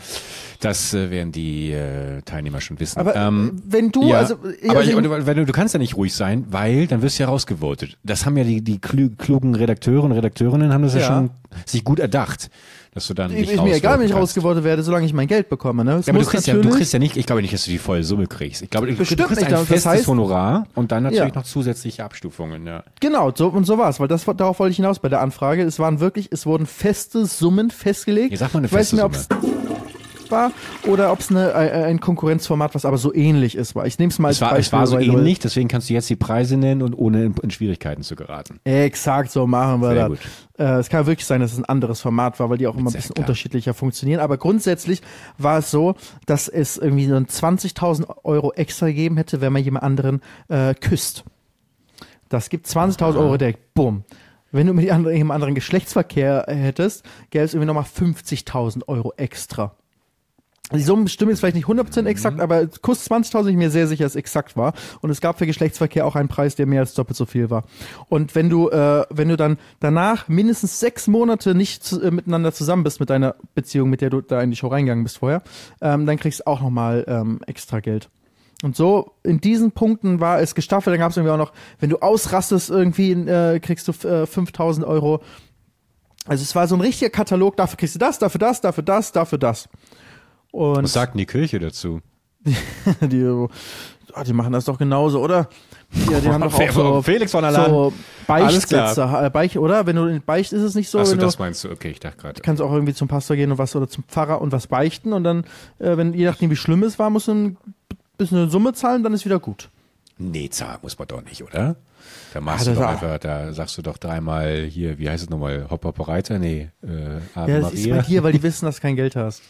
Speaker 2: das äh, werden die äh, Teilnehmer schon wissen.
Speaker 1: Aber
Speaker 2: ähm,
Speaker 1: wenn du,
Speaker 2: ja,
Speaker 1: also,
Speaker 2: aber
Speaker 1: also
Speaker 2: ich, wenn du, du kannst ja nicht ruhig sein, weil dann wirst du ja rausgevotet. Das haben ja die, die klugen Redakteure und Redakteurinnen haben das ja,
Speaker 1: Ja.
Speaker 2: schon sich gut erdacht, dass du dann nicht
Speaker 1: ist mir egal, wenn ich rausgevotet werde, solange ich mein Geld bekomme. Ne? Es
Speaker 2: Ja, aber du kriegst ja, du kriegst ja nicht, ich glaube nicht, dass du die volle Summe kriegst. Ich glaube, du, du
Speaker 1: Bestimmt
Speaker 2: kriegst
Speaker 1: nicht,
Speaker 2: ein
Speaker 1: aber das
Speaker 2: festes
Speaker 1: heißt-
Speaker 2: Honorar und dann natürlich
Speaker 1: Ja.
Speaker 2: noch zusätzliche Abstufungen, ja.
Speaker 1: Genau, so und so war's, weil das darauf wollte ich hinaus bei der Anfrage. Es waren wirklich, es wurden feste Summen festgelegt.
Speaker 2: Ja, sag mal eine
Speaker 1: ich weiß
Speaker 2: feste
Speaker 1: mehr, war oder ob es eine äh, ein Konkurrenzformat, was aber so ähnlich ist, war. Ich nehme es mal als
Speaker 2: Es war, es
Speaker 1: Beispiel.
Speaker 2: war so ähnlich, deswegen kannst du jetzt die Preise nennen und ohne in, in Schwierigkeiten zu geraten.
Speaker 1: Exakt, so machen wir
Speaker 2: Sehr
Speaker 1: das.
Speaker 2: gut.
Speaker 1: Äh, es kann wirklich sein, dass es ein anderes Format war, weil die auch immer ein
Speaker 2: Sehr
Speaker 1: bisschen
Speaker 2: klar.
Speaker 1: unterschiedlicher funktionieren. Aber grundsätzlich war es so, dass es irgendwie so ein 20.000 Euro extra gegeben hätte, wenn man jemand anderen äh, küsst. Das gibt 20.000 Euro direkt, bumm. Wenn du mit jemand anderem anderen Geschlechtsverkehr hättest, gäbe es irgendwie nochmal 50.000 Euro extra. Die Summen stimmen jetzt vielleicht nicht 100% exakt, aber Kuss 20.000 bin ich mir sehr sicher, dass es exakt war. Und es gab für Geschlechtsverkehr auch einen Preis, der mehr als doppelt so viel war. Und wenn du, äh, wenn du dann danach mindestens sechs Monate nicht zu, äh, miteinander zusammen bist mit deiner Beziehung, mit der du da in die Show reingegangen bist vorher, ähm, dann kriegst du auch nochmal ähm, extra Geld. Und so in diesen Punkten war es gestaffelt. Dann gab es irgendwie auch noch, wenn du ausrastest irgendwie, äh, kriegst du äh, 5.000 Euro. Also es war so ein richtiger Katalog. Dafür kriegst du das, dafür das, dafür das, dafür das. Und
Speaker 2: Was sagt denn die Kirche dazu?
Speaker 1: die, so, ah, die machen das doch genauso, oder? Ja, die haben doch auch so,
Speaker 2: Felix von Alarm.
Speaker 1: so. Beichtsätze, äh, Beich, oder? Wenn du in Beicht ist es nicht so,
Speaker 2: Achso,
Speaker 1: du
Speaker 2: das meinst du. Okay, ich dachte gerade.
Speaker 1: kannst auch irgendwie zum Pastor gehen und was oder zum Pfarrer und was beichten und dann, äh, wenn je nachdem wie schlimm es war, musst du ein bisschen eine Summe zahlen, dann ist wieder gut.
Speaker 2: Nee, zahlen muss man doch nicht, oder? Da machst
Speaker 1: Ah,
Speaker 2: du doch einfach, da sagst du doch dreimal hier, wie heißt es nochmal? Hopp, Hopp, Reiter? Nee, äh, Ave
Speaker 1: Ja, das ist bei
Speaker 2: Maria.
Speaker 1: dir, weil die wissen, dass du kein Geld hast.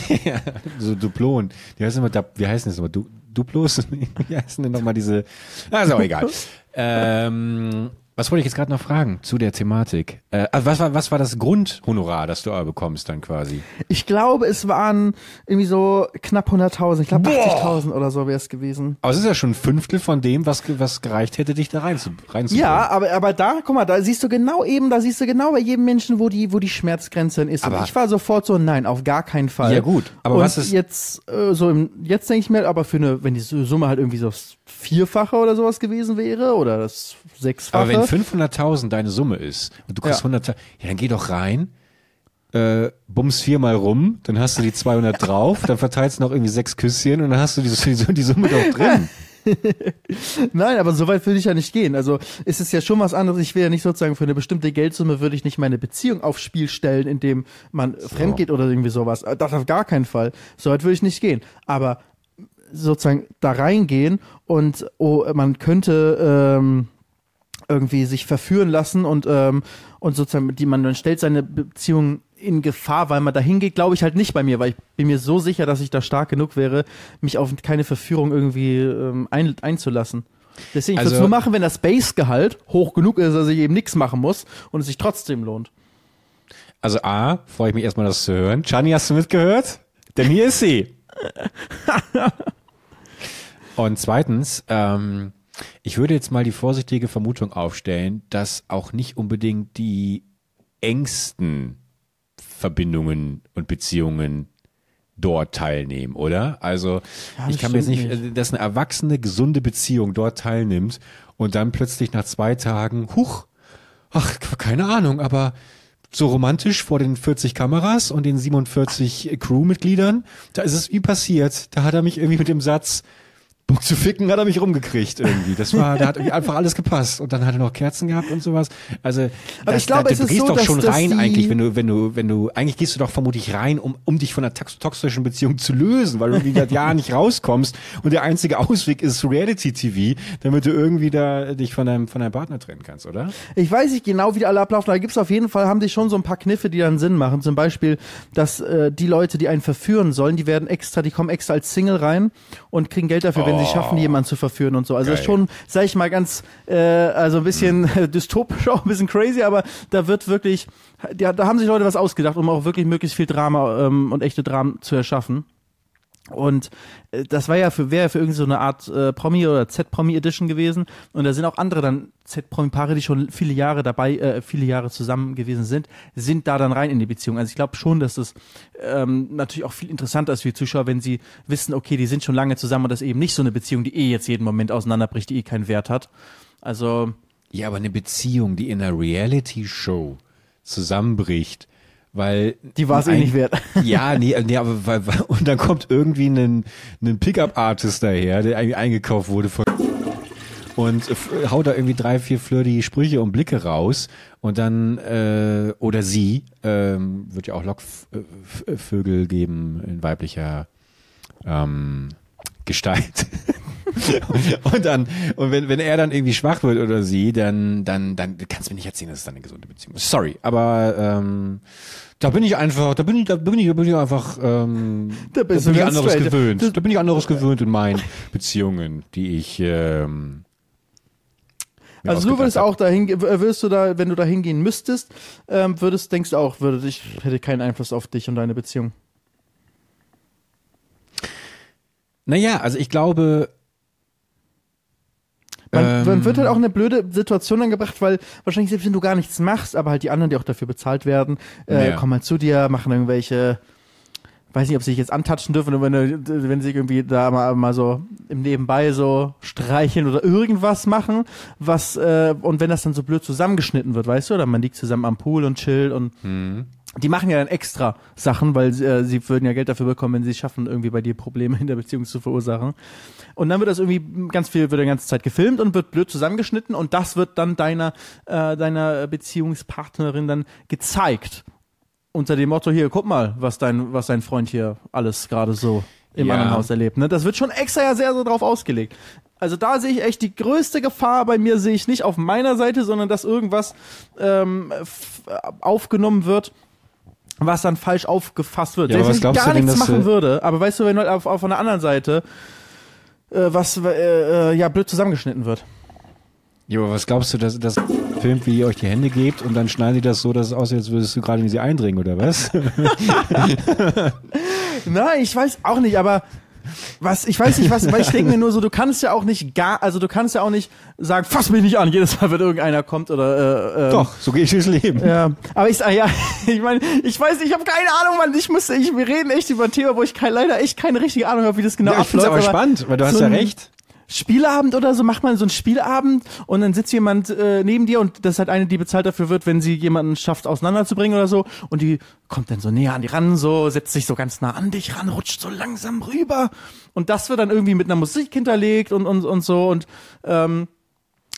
Speaker 2: so Duplon. Die heißen immer, wie heißen das nochmal? Du, Duplos? wie heißen denn nochmal diese? Ah, ist auch egal. ähm, Was wollte ich jetzt gerade noch fragen zu der Thematik? Äh, also was, war, was war das Grundhonorar, das du bekommst dann quasi?
Speaker 1: Ich glaube, es waren irgendwie so knapp 100.000. Ich glaube 80.000 oder so wäre es gewesen.
Speaker 2: Aber es ist ja schon ein Fünftel von dem, was, was gereicht hätte, dich da rein zu, reinzubringen.
Speaker 1: Ja, aber, aber da, guck mal, da siehst du genau eben, da siehst du genau bei jedem Menschen, wo die, wo die Schmerzgrenze ist.
Speaker 2: Aber-
Speaker 1: Und ich war sofort so, nein, auf gar keinen Fall.
Speaker 2: Ja, gut, aber
Speaker 1: Und
Speaker 2: was ist-
Speaker 1: jetzt, äh, so im, jetzt denke ich mir, aber für eine, wenn die Summe halt irgendwie so Vierfache oder sowas gewesen wäre, oder das Sechsfache.
Speaker 2: Aber wenn 500.000 deine Summe ist und du kriegst
Speaker 1: Ja.
Speaker 2: 100.000, ja, dann geh doch rein, äh, bums viermal rum, dann hast du die 200 drauf, dann verteilst du noch irgendwie sechs Küsschen und dann hast du die, die, die Summe doch drin.
Speaker 1: Nein, aber so weit würde ich ja nicht gehen. Also ist es ja schon was anderes. Ich will ja nicht sozusagen für eine bestimmte Geldsumme würde ich nicht meine Beziehung aufs Spiel stellen, indem man fremd geht oder irgendwie sowas. Äh, Das auf gar keinen Fall. So weit würde ich nicht gehen. Aber sozusagen da reingehen und oh, man könnte ähm, irgendwie sich verführen lassen und ähm, und sozusagen die man dann stellt seine Beziehung in Gefahr, weil man da hingeht, glaube ich halt nicht bei mir, weil ich bin mir so sicher, dass ich da stark genug wäre, mich auf keine Verführung irgendwie ähm, ein, einzulassen. Deswegen ich würde
Speaker 2: Also-
Speaker 1: es nur machen, wenn das Base-Gehalt hoch genug ist, dass ich eben nichts machen muss und es sich trotzdem lohnt.
Speaker 2: Also A, freue ich mich erstmal, das zu hören. Chani, hast du mitgehört? Denn hier ist sie. Und zweitens, ähm, ich würde jetzt mal die vorsichtige Vermutung aufstellen, dass auch nicht unbedingt die engsten Verbindungen und Beziehungen dort teilnehmen, oder? Also
Speaker 1: Ja,
Speaker 2: ich kann mir jetzt nicht, äh, dass eine erwachsene, gesunde Beziehung dort teilnimmt und dann plötzlich nach zwei Tagen, huch, ach, keine Ahnung, aber so romantisch vor den 40 Kameras und den 47 Crewmitgliedern, da ist es wie passiert. Da hat er mich irgendwie mit dem Satz, Bock zu ficken, hat er mich rumgekriegt irgendwie. Das war, da hat irgendwie einfach alles gepasst. Und dann hat er noch Kerzen gehabt und sowas. Also, das,
Speaker 1: ich glaube,
Speaker 2: da, du
Speaker 1: es ist
Speaker 2: gehst
Speaker 1: so,
Speaker 2: doch
Speaker 1: dass-
Speaker 2: schon
Speaker 1: dass
Speaker 2: rein eigentlich, wenn du, wenn du, wenn du, eigentlich gehst du doch vermutlich rein, um, um dich von einer tox- toxischen Beziehung zu lösen, weil du irgendwie seit Jahren nicht rauskommst und der einzige Ausweg ist Reality TV, damit du irgendwie da dich von deinem, von deinem Partner trennen kannst, oder?
Speaker 1: Ich weiß nicht genau, wie die alle ablaufen, aber da gibt's auf jeden Fall, haben die schon so ein paar Kniffe, die dann Sinn machen. Zum Beispiel, dass äh, die Leute, die einen verführen sollen, die werden extra, die kommen extra als Single rein und kriegen Geld dafür, wenn sie schaffen, jemanden zu verführen und so. Also das ist
Speaker 2: Geil.
Speaker 1: schon, sag ich mal, ganz, äh, also ein bisschen dystopisch, auch ein bisschen crazy, aber da wird wirklich, ja, da haben sich Leute was ausgedacht, um auch wirklich möglichst viel Drama ähm, und echte Dramen zu erschaffen. Und äh, das war ja für, wäre ja für irgendwie so eine Art äh, Promi oder Z-Promi Edition gewesen. Und da sind auch andere dann Z-Promi-Paare, die schon viele Jahre dabei, äh, viele Jahre zusammen gewesen sind, sind da dann rein in die Beziehung. Also ich glaube schon, dass das ähm, natürlich auch viel interessanter ist für die Zuschauer, wenn sie wissen, okay, die sind schon lange zusammen und das ist eben nicht so eine Beziehung, die eh jetzt jeden Moment auseinanderbricht, die eh keinen Wert hat. Also
Speaker 2: Ja, aber eine Beziehung, die in einer Reality-Show zusammenbricht, weil
Speaker 1: die war es eh nicht wert.
Speaker 2: Ja, nee, nee, aber weil, weil, und dann kommt irgendwie ein, ein Pickup-Artist daher, der eigentlich eingekauft wurde von und haut da irgendwie drei, vier flirty Sprüche und Blicke raus und dann äh, oder sie ähm, wird ja auch Lockvögel geben in weiblicher ähm, Gestalt. und dann und wenn wenn er dann irgendwie schwach wird oder sie, dann dann dann kannst du mir nicht erzählen, dass es dann eine gesunde Beziehung ist. Sorry, aber ähm, da bin ich einfach, da bin ich, da bin ich, da bin ich einfach, ähm,
Speaker 1: Da
Speaker 2: da bin ich anderes
Speaker 1: straight.
Speaker 2: gewöhnt. Da bin ich anderes gewöhnt in meinen Beziehungen, die ich ähm,
Speaker 1: Also du würdest auch dahin, würdest du da, wenn du da hingehen müsstest, ähm, würdest, denkst du auch, würde dich, hätte keinen Einfluss auf dich und deine Beziehung.
Speaker 2: Naja, also ich glaube,
Speaker 1: Man,
Speaker 2: Ähm.
Speaker 1: man wird halt auch in eine blöde Situation dann gebracht, weil wahrscheinlich selbst wenn du gar nichts machst, aber halt die anderen, die auch dafür bezahlt werden, äh,
Speaker 2: Ja.
Speaker 1: kommen halt zu dir, machen irgendwelche, weiß nicht, ob sie sich jetzt antatschen dürfen, wenn, wenn sie irgendwie da mal, mal so im Nebenbei so streicheln oder irgendwas machen, was, äh, und wenn das dann so blöd zusammengeschnitten wird, weißt du, oder man liegt zusammen am Pool und chillt und die machen ja dann extra Sachen, weil äh, sie würden ja Geld dafür bekommen, wenn sie es schaffen, irgendwie bei dir Probleme in der Beziehung zu verursachen. Und dann wird das irgendwie ganz viel, wird die ganze Zeit gefilmt und wird blöd zusammengeschnitten und das wird dann deiner, äh, deiner Beziehungspartnerin dann gezeigt. Unter dem Motto, hier, guck mal, was dein, was dein Freund hier alles gerade so im
Speaker 2: Ja.
Speaker 1: anderen Haus erlebt. Ne? Das wird schon extra ja sehr so drauf ausgelegt. Also da sehe ich echt die größte Gefahr bei mir sehe ich nicht auf meiner Seite, sondern dass irgendwas ähm, aufgenommen wird, was dann falsch aufgefasst wird.
Speaker 2: Ja,
Speaker 1: Selbst
Speaker 2: was
Speaker 1: wenn ich gar
Speaker 2: denn,
Speaker 1: nichts
Speaker 2: dass,
Speaker 1: machen würde, aber weißt du, wenn halt auf, auf einer anderen Seite äh, was äh, äh, ja blöd zusammengeschnitten wird.
Speaker 2: ja, aber was glaubst du, dass, dass gefilmt, wie ihr euch die Hände gebt und dann schneiden die das so, dass es aussieht, als würdest du gerade in sie eindringen, oder was?
Speaker 1: Nein, ich weiß auch nicht, aber was, ich weiß nicht, was, weil ich denke mir nur so, du kannst ja auch nicht gar, also du kannst ja auch nicht sagen, fass mich nicht an, jedes Mal, wenn irgendeiner kommt oder, äh, ähm,
Speaker 2: Doch, so gehe ich durchs Leben.
Speaker 1: Ja, aber ich, ah, ja, ich meine, ich weiß, ich habe keine Ahnung, Mann, ich muss, ich, wir reden echt über ein Thema, wo ich kein, leider echt keine richtige Ahnung habe, wie das genau
Speaker 2: Ja, ich
Speaker 1: abläuft.
Speaker 2: es aber spannend, weil du hast
Speaker 1: so
Speaker 2: ja
Speaker 1: ein
Speaker 2: recht.
Speaker 1: Spielabend oder so, macht man so einen Spielabend und dann sitzt jemand äh, neben dir und das ist halt eine, die bezahlt dafür wird, wenn sie jemanden schafft, auseinanderzubringen oder so und die kommt dann so näher an die ran, so, setzt sich so ganz nah an dich ran, rutscht so langsam rüber und das wird dann irgendwie mit einer Musik hinterlegt und, und, und so und ähm,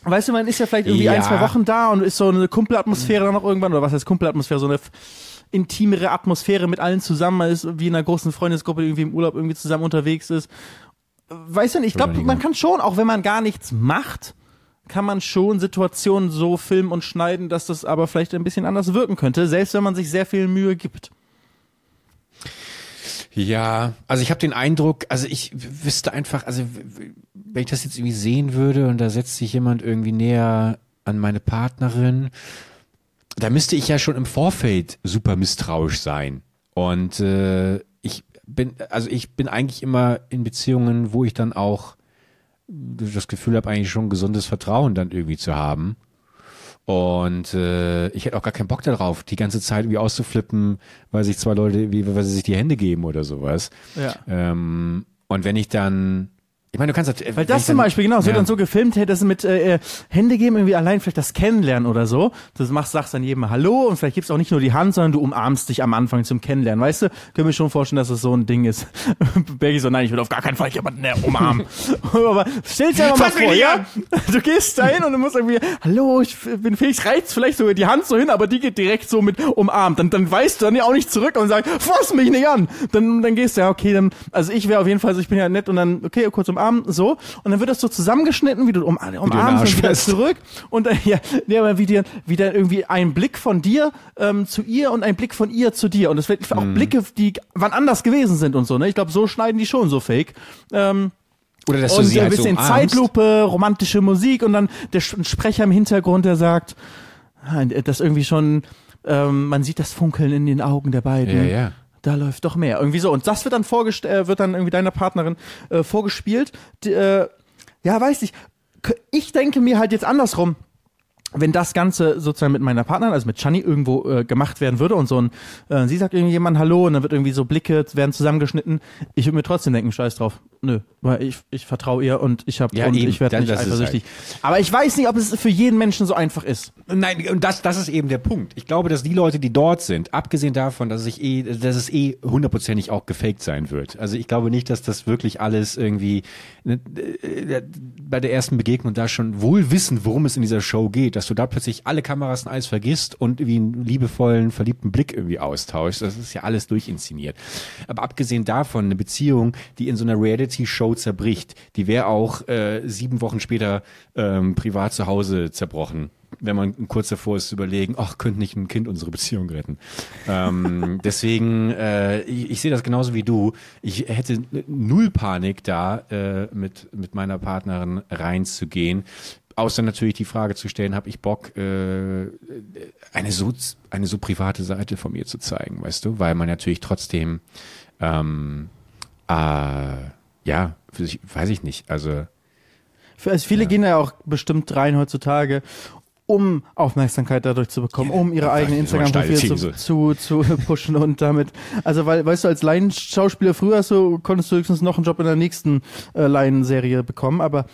Speaker 1: Weißt du, man ist ja vielleicht irgendwie
Speaker 2: Ja.
Speaker 1: ein, zwei Wochen da und ist so eine Kumpelatmosphäre dann auch irgendwann, oder was heißt Kumpelatmosphäre, so eine intimere Atmosphäre mit allen zusammen, man ist wie in einer großen Freundesgruppe, die irgendwie im Urlaub irgendwie zusammen unterwegs ist. Weißt du nicht, ich glaube, man kann schon, auch wenn man gar nichts macht, kann man schon Situationen so filmen und schneiden, dass das aber vielleicht ein bisschen anders wirken könnte, selbst wenn man sich sehr viel Mühe gibt.
Speaker 2: Ja, also ich habe den Eindruck, also ich wüsste einfach, also wenn ich das jetzt irgendwie sehen würde und da setzt sich jemand irgendwie näher an meine Partnerin, da müsste ich ja schon im Vorfeld super misstrauisch sein. Und äh, bin, also ich bin eigentlich immer in Beziehungen, wo ich dann auch das Gefühl habe, eigentlich schon gesundes Vertrauen dann irgendwie zu haben. Und äh, ich hätte auch gar keinen Bock darauf, die ganze Zeit irgendwie auszuflippen, weil sich zwei Leute, wie, weil sie sich die Hände geben oder sowas.
Speaker 1: Ja.
Speaker 2: Ähm, und wenn ich dann, ich meine, du kannst halt,
Speaker 1: Weil das zum Beispiel, genau, es wird dann so gefilmt, hey, das mit äh, äh, Hände geben, irgendwie allein vielleicht das Kennenlernen oder so. Das machst, sagst dann jedem mal Hallo und vielleicht gibst auch nicht nur die Hand, sondern du umarmst dich am Anfang zum Kennenlernen. Weißt du, können wir schon vorstellen, dass das so ein Ding ist. Bergi so, nein, ich will auf gar keinen Fall jemanden mehr umarmen. Aber stell dir mal
Speaker 2: mich
Speaker 1: vor, ja? Du gehst da hin und du musst irgendwie, Hallo, ich bin Felix, reizt vielleicht sogar die Hand so hin, aber die geht direkt so mit umarmt. Dann, dann weißt du dann ja auch nicht zurück und sagst, fass mich nicht an. Dann, dann gehst du, ja, okay, dann, also ich wäre auf jeden Fall so, ich bin ja nett und dann, okay, kurz umarmen, so. Und dann wird das so zusammengeschnitten, wie du um, umarmst und wieder zurück. Und dann, ja, nee, aber wie dir, wie dann irgendwie ein Blick von dir ähm, zu ihr und ein Blick von ihr zu dir. Und es wird auch Blicke, die wann anders gewesen sind und so, ne? Ich glaube, so schneiden die schon so fake. Ähm,
Speaker 2: oder dass du
Speaker 1: und
Speaker 2: sie
Speaker 1: ein
Speaker 2: halt so
Speaker 1: bisschen
Speaker 2: umarmst.
Speaker 1: Zeitlupe, romantische Musik und dann der ein Sprecher im Hintergrund, der sagt, ah, das irgendwie schon, ähm, man sieht das Funkeln in den Augen der beiden.
Speaker 2: Ja, ja.
Speaker 1: Da läuft doch mehr. Irgendwie so. Und das wird dann vorgest äh, wird dann irgendwie deiner Partnerin äh, vorgespielt. Die, äh, ja, weiß ich. Ich denke mir halt jetzt andersrum. Wenn das Ganze sozusagen mit meiner Partnerin, also mit Chani, irgendwo äh, gemacht werden würde und so ein, äh, sie sagt irgendjemand Hallo und dann wird irgendwie so Blicke, werden zusammengeschnitten, ich würde mir trotzdem denken, scheiß drauf. Nö, weil ich, ich vertraue ihr und ich habe
Speaker 2: Ja,
Speaker 1: und
Speaker 2: eben.
Speaker 1: ich werde nicht eifersüchtig. Aber ich weiß nicht, ob es für jeden Menschen so einfach ist.
Speaker 2: Nein, und das, das ist eben der Punkt. Ich glaube, dass die Leute, die dort sind, abgesehen davon, dass ich eh, dass es eh hundertprozentig auch gefaked sein wird. Also ich glaube nicht, dass das wirklich alles irgendwie ne, äh, bei der ersten Begegnung da schon wohl wissen, worum es in dieser Show geht, dass du da plötzlich alle Kameras und alles vergisst und wie einen liebevollen, verliebten Blick irgendwie austauschst. Das ist ja alles durchinszeniert. Aber abgesehen davon, eine Beziehung, die in so einer Reality-Show zerbricht, die wäre auch äh, sieben Wochen später ähm, privat zu Hause zerbrochen wenn man kurz davor ist zu überlegen, ach, könnte nicht ein Kind unsere Beziehung retten. ähm, deswegen, äh, ich, ich sehe das genauso wie du. Ich hätte null Panik da, äh, mit, mit meiner Partnerin reinzugehen. Außer natürlich die Frage zu stellen, habe ich Bock, äh, eine so eine so private Seite von mir zu zeigen, weißt du? Weil man natürlich trotzdem, ähm, äh, ja, für sich, weiß ich nicht. Also
Speaker 1: Für, also viele gehen ja auch bestimmt rein heutzutage, um Aufmerksamkeit dadurch zu bekommen, um ihre eigenen
Speaker 2: aber steile
Speaker 1: Instagram-Profile zu, zu, zu pushen und damit, also weil, weißt du, als Laienschauspieler früher du, konntest du höchstens noch einen Job in der nächsten äh, Laienserie bekommen, aber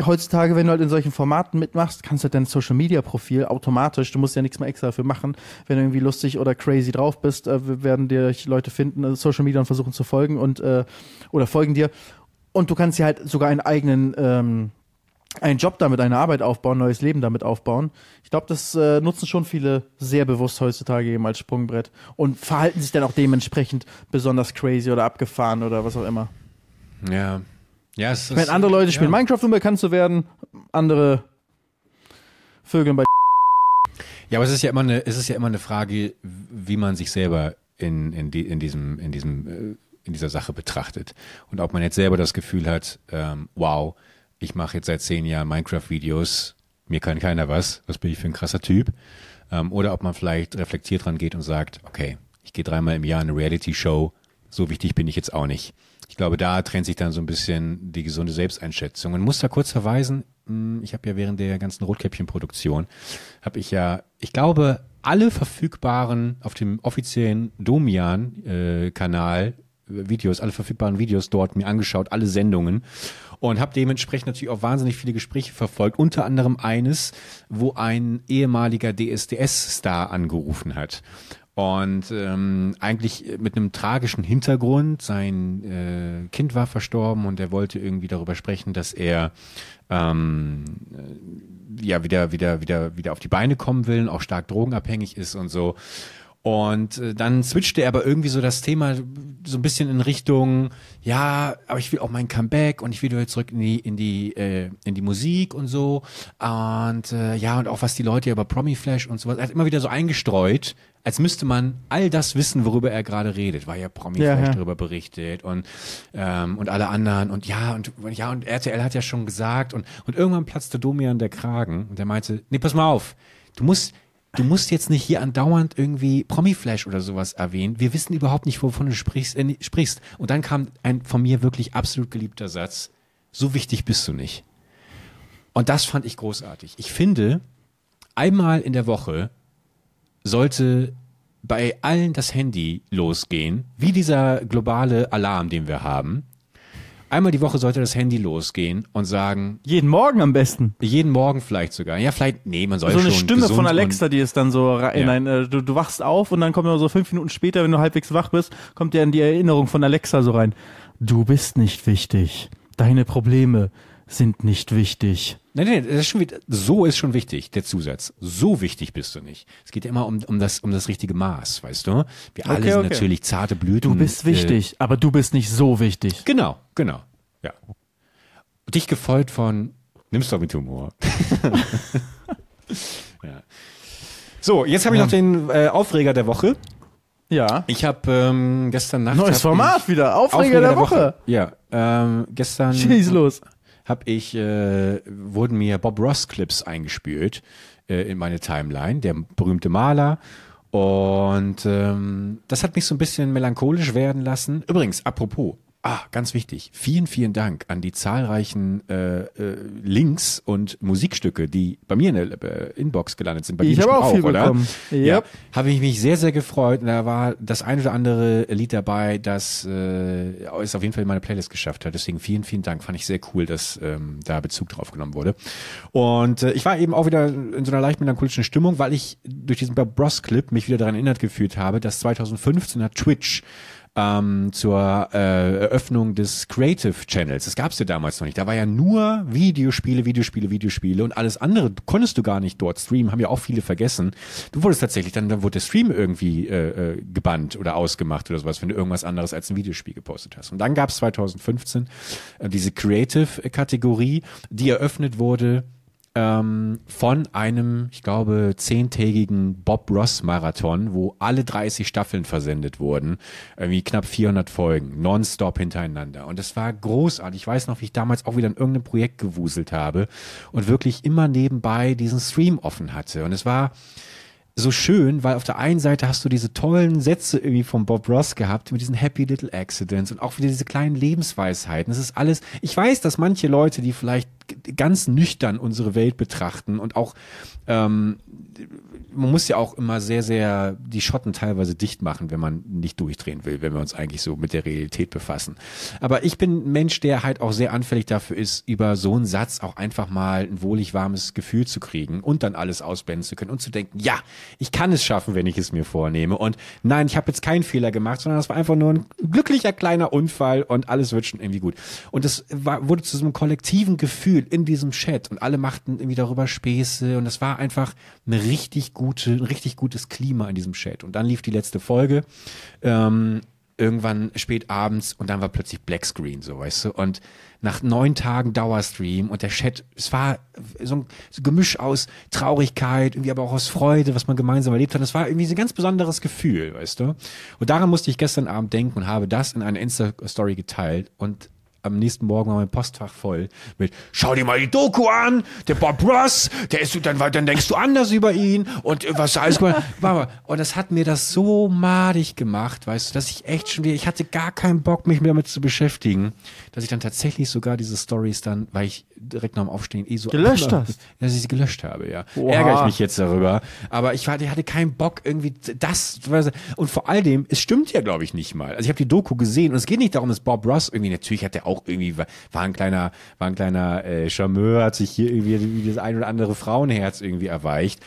Speaker 1: heutzutage, wenn du halt in solchen Formaten mitmachst, kannst du halt dein Social Media Profil automatisch, du musst ja nichts mehr extra dafür machen, wenn du irgendwie lustig oder crazy drauf bist, äh, werden dir Leute finden, äh, Social Media und versuchen zu folgen und äh, oder folgen dir und du kannst ja halt sogar einen eigenen ähm, einen Job damit, eine Arbeit aufbauen, neues Leben damit aufbauen. Ich glaube, das äh, nutzen schon viele sehr bewusst heutzutage eben als Sprungbrett und verhalten sich dann auch dementsprechend besonders crazy oder abgefahren oder was auch immer.
Speaker 2: ja. Ja, es ist,
Speaker 1: Wenn andere Leute
Speaker 2: ja.
Speaker 1: spielen Minecraft, um bekannt zu werden, andere Vögeln bei
Speaker 2: Ja, aber es ist ja immer eine, es ist ja immer eine Frage, wie man sich selber in, in, die, in diesem, in diesem, äh, in dieser Sache betrachtet. Und ob man jetzt selber das Gefühl hat, ähm, wow, ich mache jetzt seit zehn Jahren Minecraft-Videos, mir kann keiner was, was bin ich für ein krasser Typ. Ähm, oder ob man vielleicht reflektiert dran geht und sagt, okay, ich gehe dreimal im Jahr in eine Reality-Show, so wichtig bin ich jetzt auch nicht. Ich glaube, da trennt sich dann so ein bisschen die gesunde Selbsteinschätzung. Und muss da kurz verweisen, hm, ich habe ja während der ganzen Rotkäppchen-Produktion, habe ich ja, ich glaube, alle verfügbaren auf dem offiziellen Domian-Kanal äh, Videos, alle verfügbaren Videos dort mir angeschaut, alle Sendungen. Und habe dementsprechend natürlich auch wahnsinnig viele Gespräche verfolgt, unter anderem eines, wo ein ehemaliger DSDS-Star angerufen hat und ähm, eigentlich mit einem tragischen Hintergrund. Sein äh, Kind war verstorben und er wollte irgendwie darüber sprechen, dass er ähm, äh, ja wieder wieder wieder wieder auf die Beine kommen will, und auch stark drogenabhängig ist und so. Und äh, dann switchte er aber irgendwie so das Thema so ein bisschen in Richtung, ja, aber ich will auch mein Comeback und ich will wieder zurück in die, in die, äh, in die Musik und so. Und äh, ja, und auch was die Leute über Promi Flash und sowas, er hat immer wieder so eingestreut, als müsste man all das wissen, worüber er gerade redet, weil ja Promi ja, Flash ja. darüber berichtet und, ähm, und alle anderen und ja, und ja, und RTL hat ja schon gesagt und, und irgendwann platzte Domian der Kragen und der meinte, nee, pass mal auf, du musst, du musst jetzt nicht hier andauernd irgendwie Promi-Flash oder sowas erwähnen. Wir wissen überhaupt nicht, wovon du sprichst, äh, sprichst. Und dann kam ein von mir wirklich absolut geliebter Satz. So wichtig bist du nicht. Und das fand ich großartig. Ich finde, einmal in der Woche sollte bei allen das Handy losgehen, wie dieser globale Alarm, den wir haben. Einmal die Woche sollte das Handy losgehen und sagen.
Speaker 1: Jeden Morgen am besten.
Speaker 2: Jeden Morgen vielleicht sogar. Ja, vielleicht, nee, man soll
Speaker 1: so
Speaker 2: schon.
Speaker 1: So eine Stimme von Alexa, die ist dann so rein, ja. äh, du, du wachst auf und dann kommt so fünf Minuten später, wenn du halbwegs wach bist, kommt dir dann die Erinnerung von Alexa so rein. Du bist nicht wichtig. Deine Probleme sind nicht wichtig.
Speaker 2: Nein, nein, das ist schon wieder, so ist schon wichtig, der Zusatz. So wichtig bist du nicht. Es geht ja immer um, um, das, um das richtige Maß, weißt du? Wir alle okay, sind okay. natürlich zarte Blüten.
Speaker 1: Du bist wichtig, äh, aber du bist nicht so wichtig.
Speaker 2: Genau, genau. Ja. Dich gefolgt von, nimmst doch mit Humor. ja. So, jetzt habe ich noch den äh, Aufreger der Woche.
Speaker 1: Ja.
Speaker 2: Ich habe ähm, gestern Nacht.
Speaker 1: Neues Format wieder. Aufreger, Aufreger der, der Woche. Woche.
Speaker 2: Ja. Ähm, gestern.
Speaker 1: Schieß los
Speaker 2: habe ich, äh, wurden mir Bob Ross Clips eingespült äh, in meine Timeline, der berühmte Maler. Und ähm, das hat mich so ein bisschen melancholisch werden lassen. Übrigens, apropos, Ah, ganz wichtig. Vielen, vielen Dank an die zahlreichen äh, äh, Links und Musikstücke, die bei mir in der äh, Inbox gelandet sind. Bei
Speaker 1: ich habe auch, auch viel oder? bekommen.
Speaker 2: Yep. Ja, habe ich mich sehr, sehr gefreut. Und da war das ein oder andere Lied dabei, das äh, es auf jeden Fall in meine Playlist geschafft hat. Deswegen vielen, vielen Dank. Fand ich sehr cool, dass ähm, da Bezug drauf genommen wurde. Und äh, ich war eben auch wieder in so einer leicht melancholischen Stimmung, weil ich durch diesen Bob Ross Clip mich wieder daran erinnert gefühlt habe, dass 2015 hat Twitch ähm, zur äh, Eröffnung des Creative Channels. Das gab es ja damals noch nicht. Da war ja nur Videospiele, Videospiele, Videospiele und alles andere konntest du gar nicht dort streamen, haben ja auch viele vergessen. Du wurdest tatsächlich, dann, dann wurde der Stream irgendwie äh, äh, gebannt oder ausgemacht oder sowas, wenn du irgendwas anderes als ein Videospiel gepostet hast. Und dann gab es 2015 äh, diese Creative-Kategorie, die eröffnet wurde ähm, von einem, ich glaube, zehntägigen Bob Ross Marathon, wo alle 30 Staffeln versendet wurden, irgendwie knapp 400 Folgen, nonstop hintereinander. Und es war großartig. Ich weiß noch, wie ich damals auch wieder in irgendeinem Projekt gewuselt habe und wirklich immer nebenbei diesen Stream offen hatte. Und es war, so schön, weil auf der einen Seite hast du diese tollen Sätze irgendwie von Bob Ross gehabt mit diesen Happy Little Accidents und auch wieder diese kleinen Lebensweisheiten. Das ist alles, ich weiß, dass manche Leute, die vielleicht ganz nüchtern unsere Welt betrachten und auch ähm, man muss ja auch immer sehr, sehr die Schotten teilweise dicht machen, wenn man nicht durchdrehen will, wenn wir uns eigentlich so mit der Realität befassen. Aber ich bin ein Mensch, der halt auch sehr anfällig dafür ist, über so einen Satz auch einfach mal ein wohlig warmes Gefühl zu kriegen und dann alles ausblenden zu können und zu denken, ja, ich kann es schaffen, wenn ich es mir vornehme. Und nein, ich habe jetzt keinen Fehler gemacht, sondern das war einfach nur ein glücklicher kleiner Unfall und alles wird schon irgendwie gut. Und das war, wurde zu so einem kollektiven Gefühl in diesem Chat und alle machten irgendwie darüber Späße und das war einfach eine richtig gute, ein richtig gutes Klima in diesem Chat. Und dann lief die letzte Folge. Ähm, irgendwann spät abends und dann war plötzlich Blackscreen, so weißt du. Und nach neun Tagen Dauerstream und der Chat, es war so ein, Gemisch aus Traurigkeit, irgendwie aber auch aus Freude, was man gemeinsam erlebt hat. Es war irgendwie so ein ganz besonderes Gefühl, weißt du. Und daran musste ich gestern Abend denken und habe das in einer Insta-Story geteilt und am nächsten Morgen war mein Postfach voll mit Schau dir mal die Doku an, der Bob Ross, der ist dann, dann denkst du anders über ihn und äh, was alles gemacht. Und das hat mir das so madig gemacht, weißt du, dass ich echt schon wieder, ich hatte gar keinen Bock, mich damit zu beschäftigen, dass ich dann tatsächlich sogar diese Stories dann, weil ich direkt nach dem Aufstehen eh so
Speaker 1: Gelöscht hast?
Speaker 2: Dass ich sie gelöscht habe, ja.
Speaker 1: Oha.
Speaker 2: Ärgere ich mich jetzt darüber. Aber ich hatte, ich hatte keinen Bock irgendwie das, und vor all dem, es stimmt ja, glaube ich, nicht mal. Also ich habe die Doku gesehen und es geht nicht darum, dass Bob Ross irgendwie, natürlich hat er auch irgendwie, war ein kleiner, war ein kleiner äh, Charmeur, hat sich hier irgendwie das ein oder andere Frauenherz irgendwie erweicht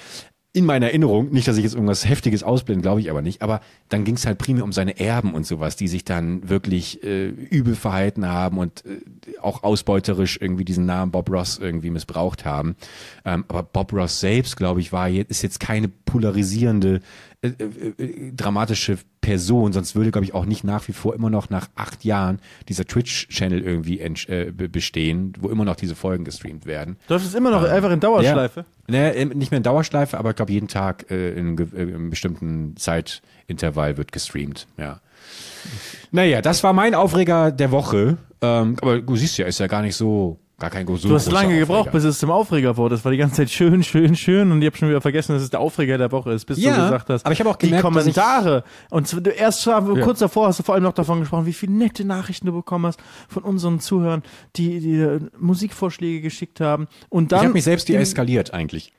Speaker 2: in meiner Erinnerung, nicht, dass ich jetzt irgendwas Heftiges ausblende, glaube ich aber nicht, aber dann ging es halt primär um seine Erben und sowas, die sich dann wirklich äh, übel verhalten haben und äh, auch ausbeuterisch irgendwie diesen Namen Bob Ross irgendwie missbraucht haben. Ähm, aber Bob Ross selbst, glaube ich, war ist jetzt keine polarisierende äh, äh, äh, dramatische Person, sonst würde, glaube ich, auch nicht nach wie vor immer noch nach acht Jahren dieser Twitch-Channel irgendwie äh, bestehen, wo immer noch diese Folgen gestreamt werden.
Speaker 1: Läuft es immer noch ähm, einfach in Dauerschleife?
Speaker 2: Ja, nee, nicht mehr in Dauerschleife, aber ich glaube, jeden Tag in, in einem bestimmten Zeitintervall wird gestreamt, ja. Naja, das war mein Aufreger der Woche. Ähm, aber du siehst ja, ist ja gar nicht so gar kein so
Speaker 1: Du hast lange Aufreger. gebraucht, bis es zum Aufreger wurde. Das war die ganze Zeit schön, schön, schön und ich habe schon wieder vergessen, dass es der Aufreger der Woche ist, bis ja, du gesagt hast.
Speaker 2: Aber ich habe auch gemerkt,
Speaker 1: die Kommentare und erst ja. kurz davor hast du vor allem noch davon gesprochen, wie viele nette Nachrichten du bekommen hast von unseren Zuhörern, die, die Musikvorschläge geschickt haben und dann
Speaker 2: Ich habe mich selbst deeskaliert eigentlich.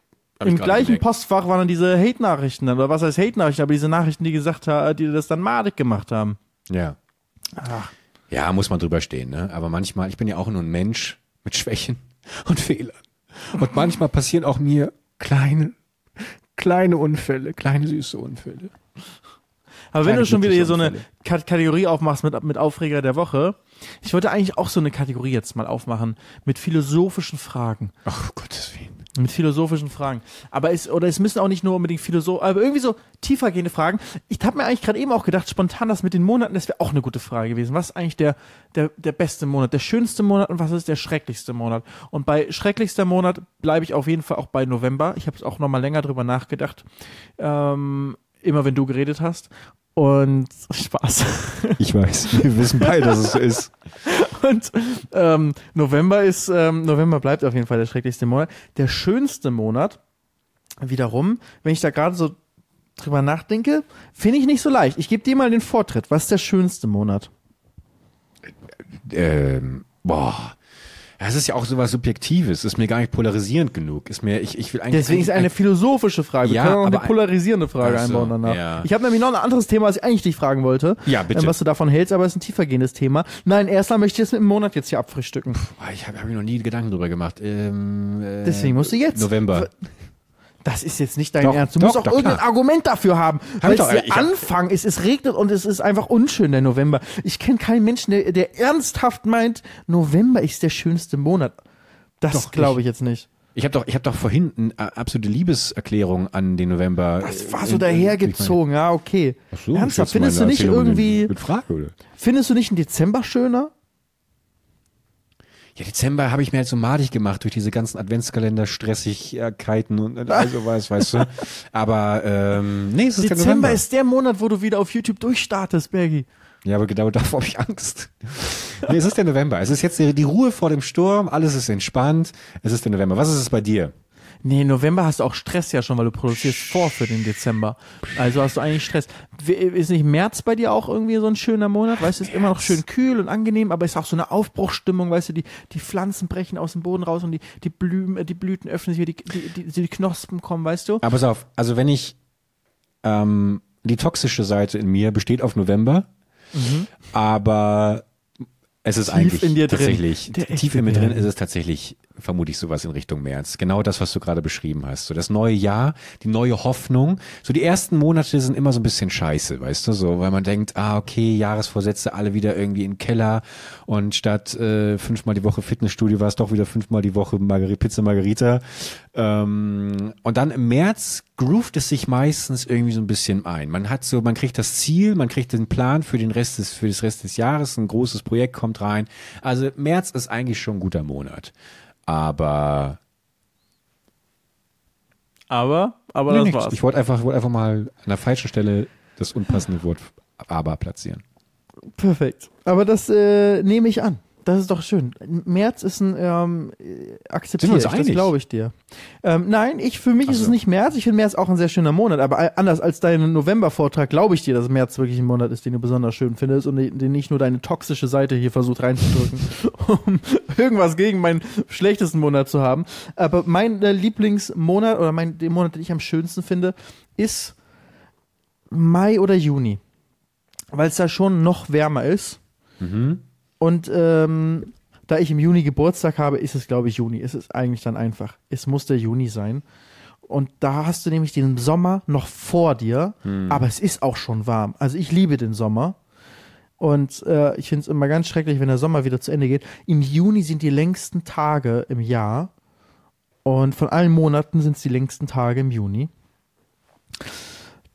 Speaker 1: Im gleichen gemerkt. Postfach waren dann diese Hate-Nachrichten, oder was heißt Hate-Nachrichten, aber diese Nachrichten, die gesagt haben, die das dann madig gemacht haben.
Speaker 2: Ja. Ach. Ja, muss man drüber stehen, ne? Aber manchmal, ich bin ja auch nur ein Mensch mit Schwächen und Fehlern. Und manchmal passieren auch mir kleine, kleine Unfälle, kleine süße Unfälle.
Speaker 1: Aber wenn du schon wieder hier so eine Kategorie aufmachst mit, mit Aufreger der Woche, ich wollte eigentlich auch so eine Kategorie jetzt mal aufmachen mit philosophischen Fragen.
Speaker 2: Ach, Gottes Willen.
Speaker 1: Mit philosophischen Fragen. Aber es, oder es müssen auch nicht nur unbedingt Philosoph, aber irgendwie so tiefergehende Fragen. Ich habe mir eigentlich gerade eben auch gedacht, spontan das mit den Monaten, das wäre auch eine gute Frage gewesen. Was ist eigentlich der, der, der beste Monat, der schönste Monat und was ist der schrecklichste Monat? Und bei schrecklichster Monat bleibe ich auf jeden Fall auch bei November. Ich habe es auch nochmal länger drüber nachgedacht. Ähm, immer wenn du geredet hast. Und Spaß.
Speaker 2: Ich weiß, wir wissen beide, dass es so ist.
Speaker 1: Und ähm, November ist, ähm, November bleibt auf jeden Fall der schrecklichste Monat. Der schönste Monat, wiederum, wenn ich da gerade so drüber nachdenke, finde ich nicht so leicht. Ich gebe dir mal den Vortritt. Was ist der schönste Monat?
Speaker 2: Ähm, boah. Das ist ja auch sowas Subjektives, ist mir gar nicht polarisierend genug. Ist mir, ich, ich will eigentlich.
Speaker 1: Deswegen ist eine philosophische Frage. Wir
Speaker 2: ja,
Speaker 1: können
Speaker 2: auch
Speaker 1: eine polarisierende Frage also, einbauen danach. Ja. Ich habe nämlich noch ein anderes Thema, was ich eigentlich dich fragen wollte.
Speaker 2: Ja, bitte.
Speaker 1: Ähm, was du davon hältst, aber es ist ein tiefergehendes Thema. Nein, erstmal möchte ich das mit dem Monat jetzt hier abfrühstücken. Puh,
Speaker 2: ich habe hab mir noch nie Gedanken drüber gemacht. Ähm,
Speaker 1: äh, Deswegen musst du jetzt.
Speaker 2: November.
Speaker 1: Das ist jetzt nicht dein doch, Ernst. Du doch, musst auch doch, irgendein klar. Argument dafür haben. Hab weil es der Anfang ist, es regnet und es ist einfach unschön, der November. Ich kenne keinen Menschen, der, der ernsthaft meint, November ist der schönste Monat. Das glaube ich jetzt nicht.
Speaker 2: Ich habe doch, ich habe doch vorhin eine absolute Liebeserklärung an den November.
Speaker 1: Das war so dahergezogen, ja, okay. Ach so, Ernsthaft, findest du nicht irgendwie.
Speaker 2: Mit Frage, oder?
Speaker 1: Findest du nicht einen Dezember schöner?
Speaker 2: Ja, Dezember habe ich mir halt so madig gemacht durch diese ganzen Adventskalender, Stressigkeiten und also was, weißt du. Aber ähm, nee, es ist
Speaker 1: Dezember ist der Monat, wo du wieder auf YouTube durchstartest, Bergi.
Speaker 2: Ja, aber genau davor habe ich Angst. nee, es ist der November. Es ist jetzt die, die Ruhe vor dem Sturm, alles ist entspannt. Es ist der November. Was ist es bei dir?
Speaker 1: Nee, November hast du auch Stress ja schon, weil du produzierst vor für den Dezember. Also hast du eigentlich Stress. Ist nicht März bei dir auch irgendwie so ein schöner Monat? Weißt du, es ist immer noch schön kühl und angenehm, aber es ist auch so eine Aufbruchstimmung, weißt du, die, die Pflanzen brechen aus dem Boden raus und die, die, Blüten, die Blüten öffnen sich, die, die, die, die Knospen kommen, weißt du?
Speaker 2: Aber pass auf, also wenn ich, ähm, die toxische Seite in mir besteht auf November, mhm. aber es ist tief eigentlich tatsächlich, tief in mir drin ist es tatsächlich vermutlich sowas in Richtung März. Genau das, was du gerade beschrieben hast. So das neue Jahr, die neue Hoffnung. So die ersten Monate sind immer so ein bisschen scheiße, weißt du, so, weil man denkt, ah, okay, Jahresvorsätze alle wieder irgendwie im Keller und statt äh, fünfmal die Woche Fitnessstudio war es doch wieder fünfmal die Woche Margari Pizza Margarita. Ähm, und dann im März groovt es sich meistens irgendwie so ein bisschen ein. Man hat so, man kriegt das Ziel, man kriegt den Plan für den Rest des, für das Rest des Jahres, ein großes Projekt kommt rein. Also März ist eigentlich schon ein guter Monat. Aber.
Speaker 1: Aber, aber nee, das nichts. war's.
Speaker 2: Ich wollte einfach, wollte einfach mal an der falschen Stelle das unpassende Wort aber platzieren.
Speaker 1: Perfekt. Aber das äh, nehme ich an. Das ist doch schön. März ist ein ähm, akzeptiert, das glaube ich dir. Ähm, nein, ich für mich
Speaker 2: Ach
Speaker 1: ist es nicht März. Ich finde März auch ein sehr schöner Monat, aber anders als deinen November-Vortrag glaube ich dir, dass März wirklich ein Monat ist, den du besonders schön findest und den nicht nur deine toxische Seite hier versucht reinzudrücken, um irgendwas gegen meinen schlechtesten Monat zu haben. Aber mein äh, Lieblingsmonat oder mein den Monat, den ich am schönsten finde, ist Mai oder Juni, weil es da schon noch wärmer ist.
Speaker 2: Mhm.
Speaker 1: Und ähm, da ich im Juni Geburtstag habe, ist es, glaube ich, Juni. Es ist eigentlich dann einfach. Es muss der Juni sein. Und da hast du nämlich den Sommer noch vor dir, aber es ist auch schon warm. Also ich liebe den Sommer. Und äh, ich finde es immer ganz schrecklich, wenn der Sommer wieder zu Ende geht. Im Juni sind die längsten Tage im Jahr. Und von allen Monaten sind es die längsten Tage im Juni.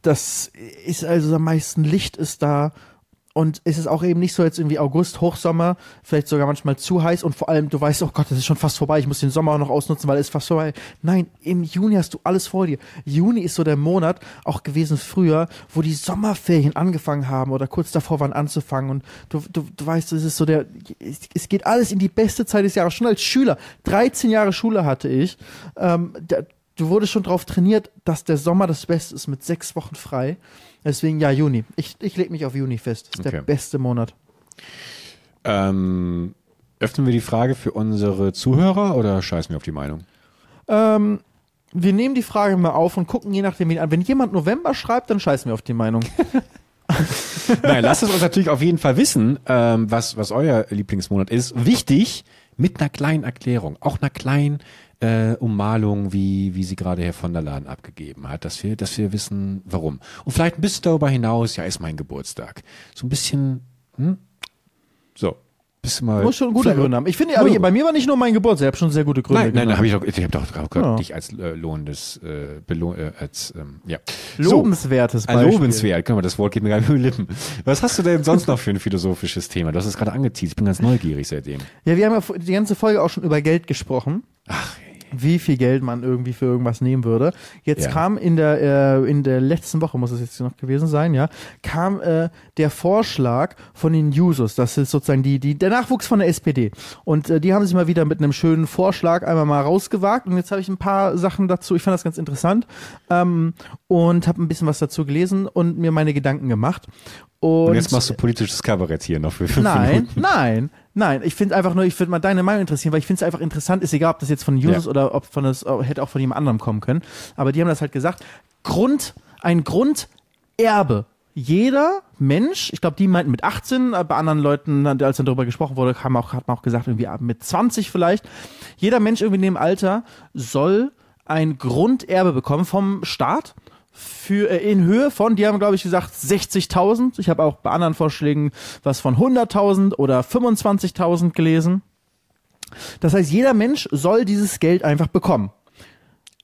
Speaker 1: Das ist also am meisten Licht ist da. Und es ist auch eben nicht so jetzt irgendwie August, Hochsommer, vielleicht sogar manchmal zu heiß und vor allem, du weißt, oh Gott, das ist schon fast vorbei, ich muss den Sommer auch noch ausnutzen, weil es ist fast vorbei. Nein, im Juni hast du alles vor dir. Juni ist so der Monat, auch gewesen früher, wo die Sommerferien angefangen haben oder kurz davor waren anzufangen und du, du, du weißt, es ist so der, es, es geht alles in die beste Zeit des Jahres. Schon als Schüler, 13 Jahre Schule hatte ich, ähm, der, du wurdest schon darauf trainiert, dass der Sommer das Beste ist mit sechs Wochen frei. Deswegen ja, Juni. Ich, ich lege mich auf Juni fest. Das ist der
Speaker 2: Okay.
Speaker 1: beste Monat.
Speaker 2: Ähm, öffnen wir die Frage für unsere Zuhörer oder scheißen wir auf die Meinung?
Speaker 1: Ähm, wir nehmen die Frage mal auf und gucken je nachdem, wen an. Wenn jemand November schreibt, dann scheißen wir auf die Meinung.
Speaker 2: Nein, lasst es uns natürlich auf jeden Fall wissen, ähm, was, was euer Lieblingsmonat ist. Wichtig, mit einer kleinen Erklärung, auch einer kleinen äh, Ummalung, wie, wie sie gerade Herr von der Laden abgegeben hat, dass wir, dass wir wissen, warum. Und vielleicht ein bisschen darüber hinaus, ja, ist mein Geburtstag. So ein bisschen, hm? So, bisschen mal.
Speaker 1: Muss schon gute Gründe haben. Ich finde, aber bei mir war nicht nur mein Geburtstag, ich habe schon sehr gute Gründe.
Speaker 2: Nein, nein,
Speaker 1: genannt.
Speaker 2: habe ich doch, ich habe doch, doch
Speaker 1: Ja.
Speaker 2: dich als äh, lohnendes, äh, belohn, äh, als, ähm, ja.
Speaker 1: Lobenswertes
Speaker 2: So,
Speaker 1: Beispiel.
Speaker 2: lobenswert, guck mal, das Wort geht mir gar nicht über die Lippen. Was hast du denn sonst noch für ein philosophisches Thema? Du hast es gerade angeteased, ich bin ganz neugierig seitdem.
Speaker 1: Ja, wir haben ja die ganze Folge auch schon über Geld gesprochen.
Speaker 2: Ach,
Speaker 1: wie viel Geld man irgendwie für irgendwas nehmen würde. Jetzt
Speaker 2: Ja.
Speaker 1: kam in der äh, in der letzten Woche muss es jetzt noch gewesen sein, ja, kam äh, der Vorschlag von den Jusos, das ist sozusagen die die der Nachwuchs von der SPD und äh, die haben sich mal wieder mit einem schönen Vorschlag einmal mal rausgewagt und jetzt habe ich ein paar Sachen dazu. Ich fand das ganz interessant ähm, und habe ein bisschen was dazu gelesen und mir meine Gedanken gemacht. Und,
Speaker 2: und jetzt machst du politisches Kabarett hier noch für fünf
Speaker 1: Nein,
Speaker 2: Minuten.
Speaker 1: nein, nein. Ich finde einfach nur, ich würde mal deine Meinung interessieren, weil ich finde es einfach interessant, ist egal, ob das jetzt von Justus
Speaker 2: Ja.
Speaker 1: oder ob von das hätte auch von jemand anderem kommen können. Aber die haben das halt gesagt. Grund, ein Grunderbe. Jeder Mensch, ich glaube, die meinten mit 18, äh, bei anderen Leuten, als dann darüber gesprochen wurde, haben auch, hat man auch gesagt, irgendwie mit 20 vielleicht. Jeder Mensch irgendwie in dem Alter soll ein Grunderbe bekommen vom Staat für äh, in Höhe von, die haben glaube ich gesagt 60.000. Ich habe auch bei anderen Vorschlägen was von 100.000 oder 25.000 gelesen. Das heißt, jeder Mensch soll dieses Geld einfach bekommen.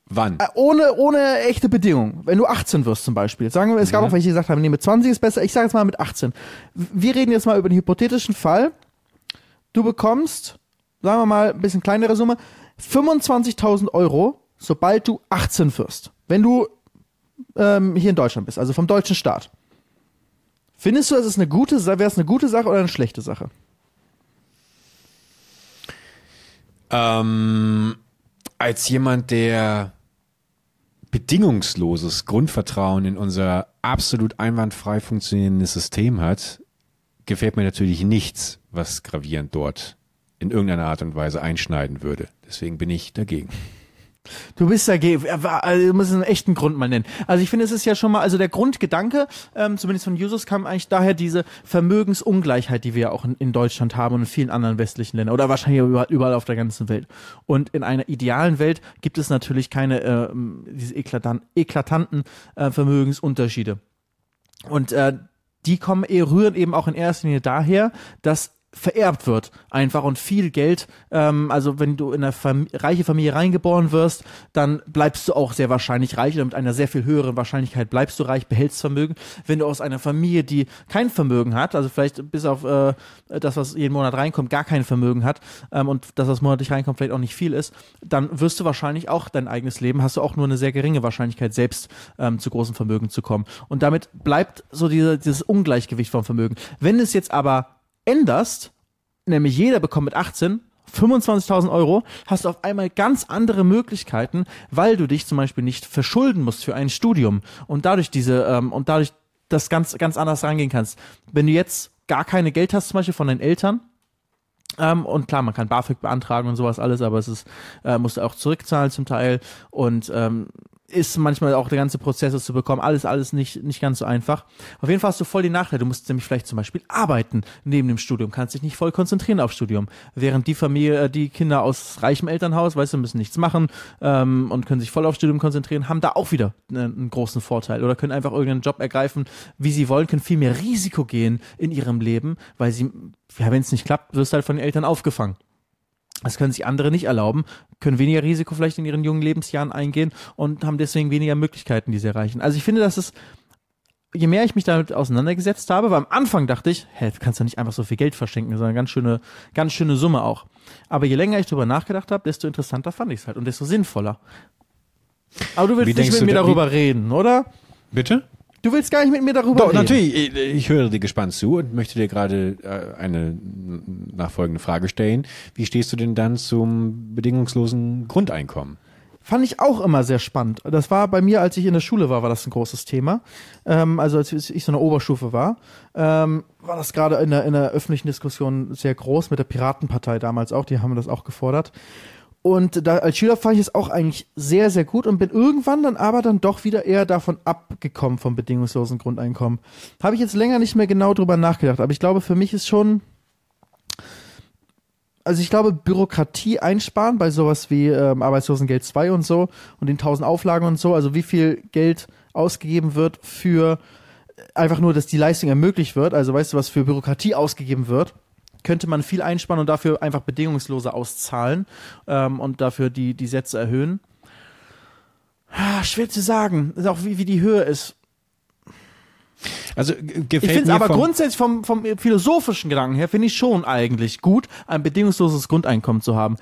Speaker 2: Wann?
Speaker 1: Äh, Ohne, ohne echte Bedingung. Wenn du 18 wirst zum Beispiel. Sagen wir, es gab auch welche, die gesagt haben, nee, mit 20 ist besser. Ich sage jetzt mal mit 18. Wir reden jetzt mal über den hypothetischen Fall. Du bekommst, sagen wir mal, ein bisschen kleinere Summe, 25.000 Euro, sobald du 18 wirst. Wenn du ähm, hier in Deutschland bist, also vom deutschen Staat. Findest du, das ist eine gute, wäre es eine gute Sache oder eine schlechte Sache?
Speaker 2: Ähm, als jemand, der bedingungsloses Grundvertrauen in unser absolut einwandfrei funktionierendes System hat, gefällt mir natürlich nichts, was gravierend dort in irgendeiner Art und Weise einschneiden würde. Deswegen bin ich dagegen.
Speaker 1: Du bist dagegen. War- Also, du musst einen echten Grund mal nennen. Also ich finde, es ist ja schon mal, also der Grundgedanke, ähm, zumindest von Jusos, kam eigentlich daher diese Vermögensungleichheit, die wir ja auch in, in Deutschland haben und in vielen anderen westlichen Ländern oder wahrscheinlich überall, überall auf der ganzen Welt. Und in einer idealen Welt gibt es natürlich keine ähm, diese eklatan eklatanten äh, Vermögensunterschiede. Und äh, die kommen rühren eben auch in erster Linie daher, dass vererbt wird einfach und viel Geld, ähm, also wenn du in eine Fam reiche Familie reingeboren wirst, dann bleibst du auch sehr wahrscheinlich reich oder mit einer sehr viel höheren Wahrscheinlichkeit bleibst du reich, behältst Vermögen. Wenn du aus einer Familie, die kein Vermögen hat, also vielleicht bis auf äh, das, was jeden Monat reinkommt, gar kein Vermögen hat ähm, und das, was monatlich reinkommt, vielleicht auch nicht viel ist, dann wirst du wahrscheinlich auch dein eigenes Leben, hast du auch nur eine sehr geringe Wahrscheinlichkeit, selbst ähm, zu großen Vermögen zu kommen. Und damit bleibt so diese, dieses Ungleichgewicht vom Vermögen. Wenn es jetzt aber änderst nämlich jeder bekommt mit 18 25.000 Euro, hast du auf einmal ganz andere Möglichkeiten, weil du dich zum Beispiel nicht verschulden musst für ein Studium und dadurch diese ähm, und dadurch das ganz ganz anders rangehen kannst. Wenn du jetzt gar keine Geld hast, zum Beispiel von deinen Eltern, ähm, und klar, man kann BAföG beantragen und sowas alles, aber es ist, äh, musst du auch zurückzahlen zum Teil. Und ähm, ist manchmal auch der ganze Prozess, das zu bekommen, alles, alles nicht, nicht ganz so einfach. Auf jeden Fall hast du voll die Nachteile. Du musst nämlich vielleicht zum Beispiel arbeiten neben dem Studium, kannst dich nicht voll konzentrieren auf Studium. Während die Familie, äh, die Kinder aus reichem Elternhaus, weißt du, müssen nichts machen ähm, und können sich voll auf Studium konzentrieren, haben da auch wieder einen, einen großen Vorteil oder können einfach irgendeinen Job ergreifen, wie sie wollen, können viel mehr Risiko gehen in ihrem Leben, weil sie, ja, wenn es nicht klappt, wirst du halt von den Eltern aufgefangen. Das können sich andere nicht erlauben, können weniger Risiko vielleicht in ihren jungen Lebensjahren eingehen und haben deswegen weniger Möglichkeiten, die sie erreichen. Also ich finde, dass es, je mehr ich mich damit auseinandergesetzt habe, weil am Anfang dachte ich, hä, du kannst doch nicht einfach so viel Geld verschenken, sondern ganz schöne, ganz schöne Summe auch. Aber je länger ich darüber nachgedacht habe, desto interessanter fand ich es halt und desto sinnvoller. Aber du willst
Speaker 2: Wie
Speaker 1: nicht mit mir
Speaker 2: da-
Speaker 1: darüber reden, oder?
Speaker 2: Bitte?
Speaker 1: Du willst gar nicht mit mir darüber
Speaker 2: Doch,
Speaker 1: reden.
Speaker 2: natürlich. Ich, höre dir gespannt zu und möchte dir gerade äh, eine nachfolgende Frage stellen. Wie stehst du denn dann zum bedingungslosen Grundeinkommen?
Speaker 1: Fand ich auch immer sehr spannend. Das war bei mir, als ich in der Schule war, war das ein großes Thema. Ähm, also als ich so in der Oberstufe war, ähm, war das gerade in der, in der öffentlichen Diskussion sehr groß, mit der Piratenpartei damals auch, die haben das auch gefordert. Und da, als Schüler fand ich es auch eigentlich sehr, sehr gut und bin irgendwann dann aber dann doch wieder eher davon abgekommen vom bedingungslosen Grundeinkommen. Habe ich jetzt länger nicht mehr genau drüber nachgedacht, aber ich glaube, für mich ist schon, also ich glaube, Bürokratie einsparen bei sowas wie ähm, Arbeitslosengeld 2 und so und den 1000 Auflagen und so, also wie viel Geld ausgegeben wird für einfach nur, dass die Leistung ermöglicht wird, also weißt du, was für Bürokratie ausgegeben wird, könnte man viel einsparen und dafür einfach bedingungsloser auszahlen ähm, und dafür die, die Sätze erhöhen. Ah, schwer zu sagen, ist auch wie, wie die Höhe ist.
Speaker 2: Also gefällt
Speaker 1: Ich finde es
Speaker 2: mir
Speaker 1: aber
Speaker 2: vom-
Speaker 1: grundsätzlich vom, vom philosophischen Gedanken her, finde ich schon eigentlich gut, ein bedingungsloses Grundeinkommen zu haben.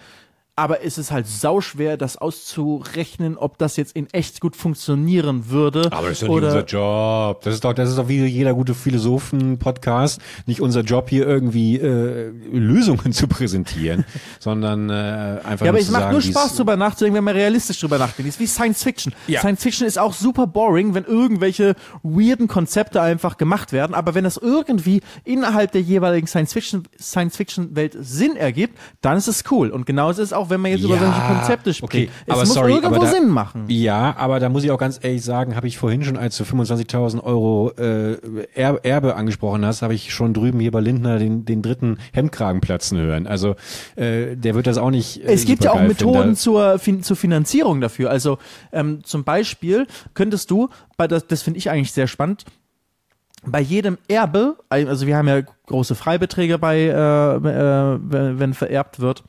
Speaker 1: Aber es ist halt sauschwer, das auszurechnen, ob das jetzt in echt gut funktionieren würde.
Speaker 2: Aber das ist doch nicht unser Job. Das ist doch, das ist doch wie jeder gute Philosophen-Podcast. Nicht unser Job hier irgendwie äh, Lösungen zu präsentieren, sondern äh, einfach
Speaker 1: Ja, aber es macht nur Spaß drüber nachzudenken, wenn man realistisch drüber nachdenkt. Es ist wie Science Fiction.
Speaker 2: Ja.
Speaker 1: Science Fiction ist auch super boring, wenn irgendwelche weirden Konzepte einfach gemacht werden. Aber wenn das irgendwie innerhalb der jeweiligen Science Fiction, Science Fiction Welt Sinn ergibt, dann ist es cool. Und genauso ist es auch, wenn man jetzt über
Speaker 2: Ja,
Speaker 1: solche Konzepte spricht.
Speaker 2: okay,
Speaker 1: es
Speaker 2: aber
Speaker 1: muss
Speaker 2: sorry,
Speaker 1: irgendwo
Speaker 2: da-
Speaker 1: Sinn machen.
Speaker 2: Ja, aber da muss ich auch ganz ehrlich sagen, habe ich vorhin schon, als du 25.000 Euro äh, er Erbe angesprochen hast, habe ich schon drüben hier bei Lindner den, den dritten Hemdkragen platzen hören. Also äh, der wird das auch nicht. Äh,
Speaker 1: Es gibt ja auch Methoden zur, fin zur Finanzierung dafür. Also ähm, zum Beispiel könntest du, bei das, das finde ich eigentlich sehr spannend, bei jedem Erbe, also wir haben ja große Freibeträge bei, äh, äh, wenn vererbt wird,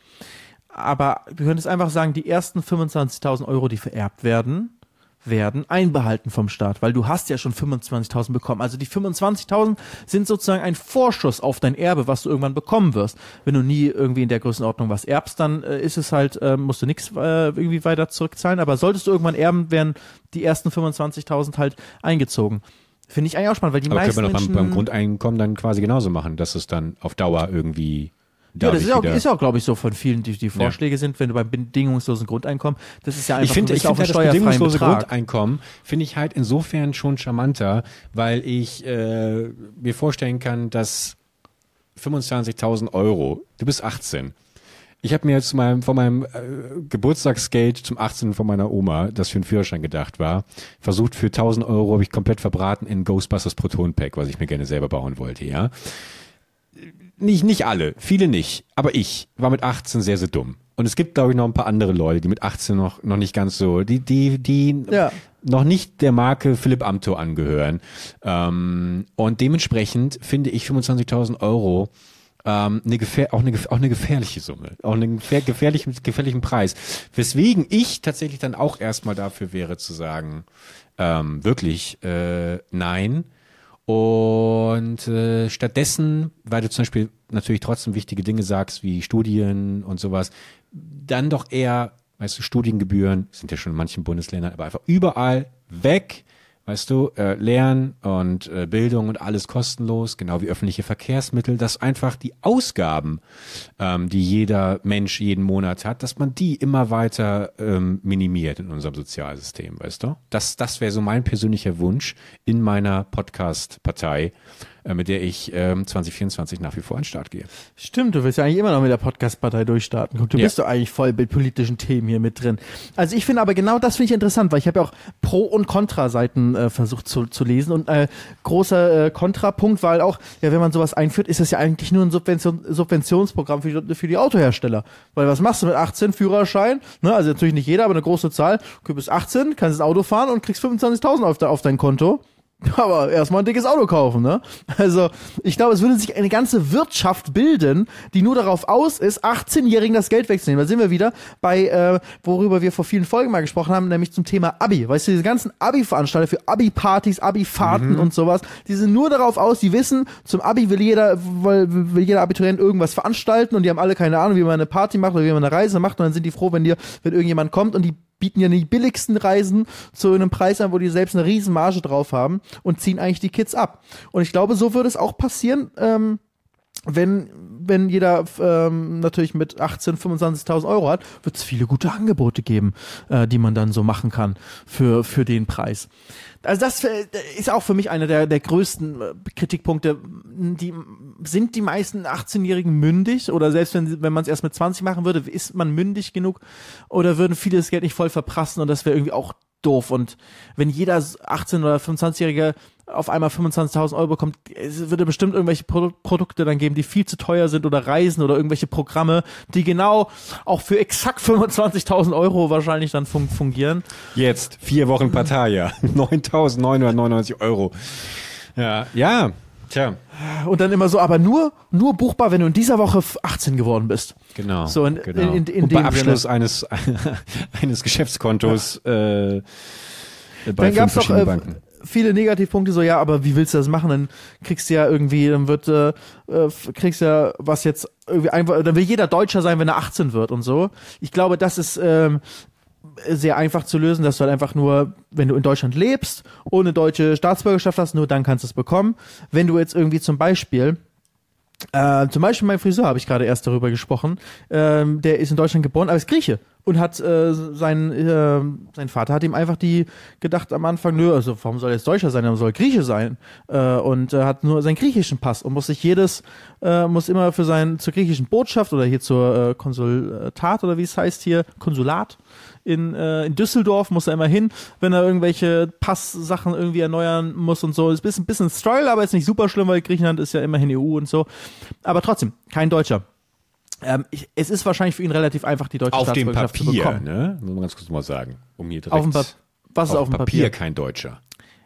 Speaker 1: aber du könntest einfach sagen, die ersten 25.000 Euro, die vererbt werden, werden einbehalten vom Staat, weil du hast ja schon 25.000 bekommen. Also die 25.000 sind sozusagen ein Vorschuss auf dein Erbe, was du irgendwann bekommen wirst. Wenn du nie irgendwie in der Größenordnung was erbst, dann äh, ist es halt, äh, musst du nichts äh, irgendwie weiter zurückzahlen. Aber solltest du irgendwann erben, werden die ersten 25.000 halt eingezogen. Finde ich eigentlich auch spannend, weil die
Speaker 2: Aber können
Speaker 1: meisten
Speaker 2: wir doch beim, beim Grundeinkommen dann quasi genauso machen, dass es dann auf Dauer irgendwie.
Speaker 1: Ja, das ist auch, ist auch, glaube ich, so von vielen, die, die Vorschläge sind, wenn du beim bedingungslosen Grundeinkommen, das ist ja einfach
Speaker 2: ich finde, ich
Speaker 1: einen
Speaker 2: halt das bedingungslose
Speaker 1: Betrag.
Speaker 2: Grundeinkommen finde ich halt insofern schon charmanter, weil ich äh, mir vorstellen kann, dass 25.000 Euro, du bist 18. Ich habe mir jetzt zu meinem, von meinem äh, Geburtstagsgeld zum 18. von meiner Oma, das für einen Führerschein gedacht war, versucht für 1000 Euro habe ich komplett verbraten in Ghostbusters Proton Pack, was ich mir gerne selber bauen wollte, ja. Nicht, nicht alle, viele nicht, aber ich war mit 18 sehr, sehr dumm. Und es gibt, glaube ich, noch ein paar andere Leute, die mit 18 noch, noch nicht ganz so, die, die, die
Speaker 1: Ja.
Speaker 2: noch nicht der Marke Philipp Amthor angehören. Ähm, und dementsprechend finde ich 25.000 Euro ähm, eine gefähr auch, eine, auch eine gefährliche Summe, auch einen gefähr gefährlichen, gefährlichen Preis. Weswegen ich tatsächlich dann auch erstmal dafür wäre zu sagen, ähm, wirklich äh, nein. Und äh, stattdessen, weil du zum Beispiel natürlich trotzdem wichtige Dinge sagst, wie Studien und sowas, dann doch eher, weißt du, Studiengebühren sind ja schon in manchen Bundesländern, aber einfach überall weg, Weißt du, äh, Lernen und äh, Bildung und alles kostenlos, genau wie öffentliche Verkehrsmittel, dass einfach die Ausgaben, ähm, die jeder Mensch jeden Monat hat, dass man die immer weiter ähm, minimiert in unserem Sozialsystem, weißt du? Das, das wäre so mein persönlicher Wunsch in meiner Podcast-Partei, mit der ich ähm, 2024 nach wie vor an den Start gehe.
Speaker 1: Stimmt, du willst ja eigentlich immer noch mit der Podcast-Partei durchstarten. Guck, du
Speaker 2: Ja.
Speaker 1: bist doch eigentlich voll mit politischen Themen hier mit drin. Also ich finde aber genau das finde ich interessant, weil ich habe ja auch Pro- und Kontra-Seiten äh, versucht zu, zu lesen und äh, großer äh, Kontrapunkt halt auch, ja, wenn man sowas einführt, ist das ja eigentlich nur ein Subvention, Subventionsprogramm für die, für die Autohersteller. Weil was machst du mit 18 Führerschein? Ne, also natürlich nicht jeder, aber eine große Zahl. Du bist 18, kannst das Auto fahren und kriegst 25.000 auf, de, auf dein Konto. Aber erstmal ein dickes Auto kaufen, ne? Also, ich glaube, es würde sich eine ganze Wirtschaft bilden, die nur darauf aus ist, 18-Jährigen das Geld wegzunehmen. Da sind wir wieder bei, äh, worüber wir vor vielen Folgen mal gesprochen haben, nämlich zum Thema Abi. Weißt du, diese ganzen Abi-Veranstalter für Abi-Partys, Abi-Fahrten und sowas, die sind nur darauf aus, die wissen, zum Abi will jeder, will, will jeder Abiturient irgendwas veranstalten und die haben alle keine Ahnung, wie man eine Party macht oder wie man eine Reise macht und dann sind die froh, wenn dir, wenn irgendjemand kommt und die bieten ja die billigsten Reisen zu einem Preis an, wo die selbst eine riesen Marge drauf haben und ziehen eigentlich die Kids ab. Und ich glaube, so würde es auch passieren, ähm, wenn, wenn jeder ähm, natürlich mit 18, 25.000 Euro hat, wird es viele gute Angebote geben, äh, die man dann so machen kann für, für den Preis. Also das äh, ist auch für mich einer der, der größten äh, Kritikpunkte. Die, sind die meisten 18-Jährigen mündig oder selbst wenn, wenn man es erst mit 20 machen würde, ist man mündig genug oder würden viele das Geld nicht voll verprassen und das wäre irgendwie auch doof. Und wenn jeder 18- oder 25-Jährige auf einmal 25.000 Euro bekommt, es würde bestimmt irgendwelche Produ Produkte dann geben, die viel zu teuer sind oder Reisen oder irgendwelche Programme, die genau auch für exakt 25.000 Euro wahrscheinlich dann fun fungieren.
Speaker 2: Jetzt, vier Wochen Partei, 9.999 Euro. Ja, ja, tja,
Speaker 1: Und dann immer so, aber nur, nur buchbar, wenn du in dieser Woche 18 geworden bist.
Speaker 2: genau.
Speaker 1: So, in-
Speaker 2: genau.
Speaker 1: in- in- in dem
Speaker 2: Abschluss eines, eines Geschäftskontos äh, bei
Speaker 1: dann
Speaker 2: fünf
Speaker 1: gab's doch
Speaker 2: verschiedenen
Speaker 1: äh,
Speaker 2: Banken.
Speaker 1: Viele Negativpunkte, so ja, aber wie willst du das machen? Dann kriegst du ja irgendwie, dann wird, äh, äh, kriegst du ja was jetzt irgendwie einfach, dann will jeder Deutscher sein, wenn er 18 wird und so. Ich glaube, das ist ähm, sehr einfach zu lösen, dass du halt einfach nur, wenn du in Deutschland lebst, ohne deutsche Staatsbürgerschaft hast, nur dann kannst du es bekommen. Wenn du jetzt irgendwie zum Beispiel äh, zum Beispiel mein Friseur habe ich gerade erst darüber gesprochen. Ähm, der ist in Deutschland geboren, aber ist Grieche und hat äh, sein äh, sein Vater hat ihm einfach die gedacht am Anfang, nö, also warum soll er jetzt Deutscher sein, er soll Grieche sein äh, und äh, hat nur seinen griechischen Pass und muss sich jedes äh, muss immer für sein zur griechischen Botschaft oder hier zur äh, Konsulat oder wie es heißt hier Konsulat in, äh, in Düsseldorf muss er immer hin, wenn er irgendwelche Passsachen irgendwie erneuern muss und so. Ist ein bisschen, bisschen Struggle, aber ist nicht super schlimm, weil Griechenland ist ja immerhin EU und so. Aber trotzdem, kein Deutscher. Ähm, ich, es ist wahrscheinlich für ihn relativ einfach, die deutsche
Speaker 2: Auf dem
Speaker 1: Staatsbürgerschaft zu
Speaker 2: Papier,
Speaker 1: bekommen.
Speaker 2: ne? Muss man ganz kurz mal sagen, um hier.
Speaker 1: Auf dem Papier. Was ist auf, dem Papier?
Speaker 2: kein Deutscher.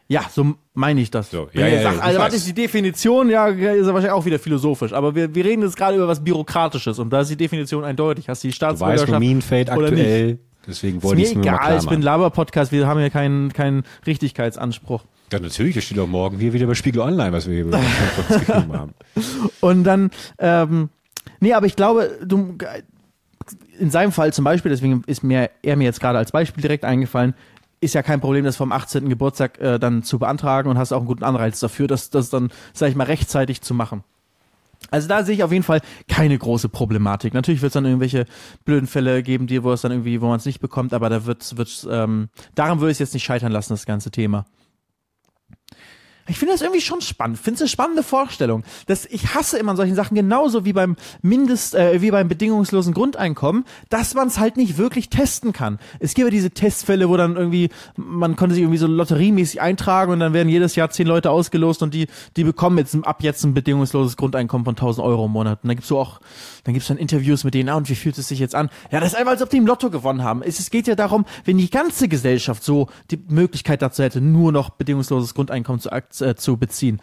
Speaker 1: Ja, so meine ich das.
Speaker 2: So, ja, ja, ja, ich
Speaker 1: also was
Speaker 2: weiß.
Speaker 1: ist die Definition? Ja, ist ja wahrscheinlich auch wieder philosophisch. Aber wir, wir reden jetzt gerade über was Bürokratisches und da ist die Definition eindeutig. Hast du die
Speaker 2: Du weißt,
Speaker 1: Staatsbürgerschaft
Speaker 2: fällt
Speaker 1: oder nicht?
Speaker 2: Deswegen wollte
Speaker 1: mir
Speaker 2: ich es nur mal
Speaker 1: egal,
Speaker 2: klar
Speaker 1: ich bin. Laber-Podcast, wir haben hier keinen, keinen Richtigkeitsanspruch.
Speaker 2: Ja, natürlich, das steht doch morgen hier wieder bei Spiegel Online, was wir hier geschrieben haben.
Speaker 1: Und dann, ähm, nee, aber ich glaube, du, in seinem Fall zum Beispiel, deswegen ist mir er mir jetzt gerade als Beispiel direkt eingefallen, ist ja kein Problem, das vom 18. Geburtstag äh, dann zu beantragen und hast auch einen guten Anreiz dafür, das, das dann, sag ich mal, rechtzeitig zu machen. Also da sehe ich auf jeden Fall keine große Problematik. Natürlich wird es dann irgendwelche blöden Fälle geben, die, wo es dann irgendwie, wo man es nicht bekommt, aber da wird es, ähm, daran würde ich es jetzt nicht scheitern lassen, das ganze Thema. Ich finde das irgendwie schon spannend. Finde es eine spannende Vorstellung. Das, ich hasse immer an solchen Sachen, genauso wie beim Mindest, äh, wie beim bedingungslosen Grundeinkommen, dass man es halt nicht wirklich testen kann. Es gibt ja diese Testfälle, wo dann irgendwie, man konnte sich irgendwie so lotteriemäßig eintragen und dann werden jedes Jahr zehn Leute ausgelost und die, die bekommen jetzt ab jetzt ein bedingungsloses Grundeinkommen von 1000 Euro im Monat. Und dann gibt's so auch, dann gibt's dann Interviews mit denen, ah, und wie fühlt es sich jetzt an? Ja, das ist einfach, als ob die im Lotto gewonnen haben. Es, es geht ja darum, wenn die ganze Gesellschaft so die Möglichkeit dazu hätte, nur noch bedingungsloses Grundeinkommen zu, ak- äh, zu beziehen.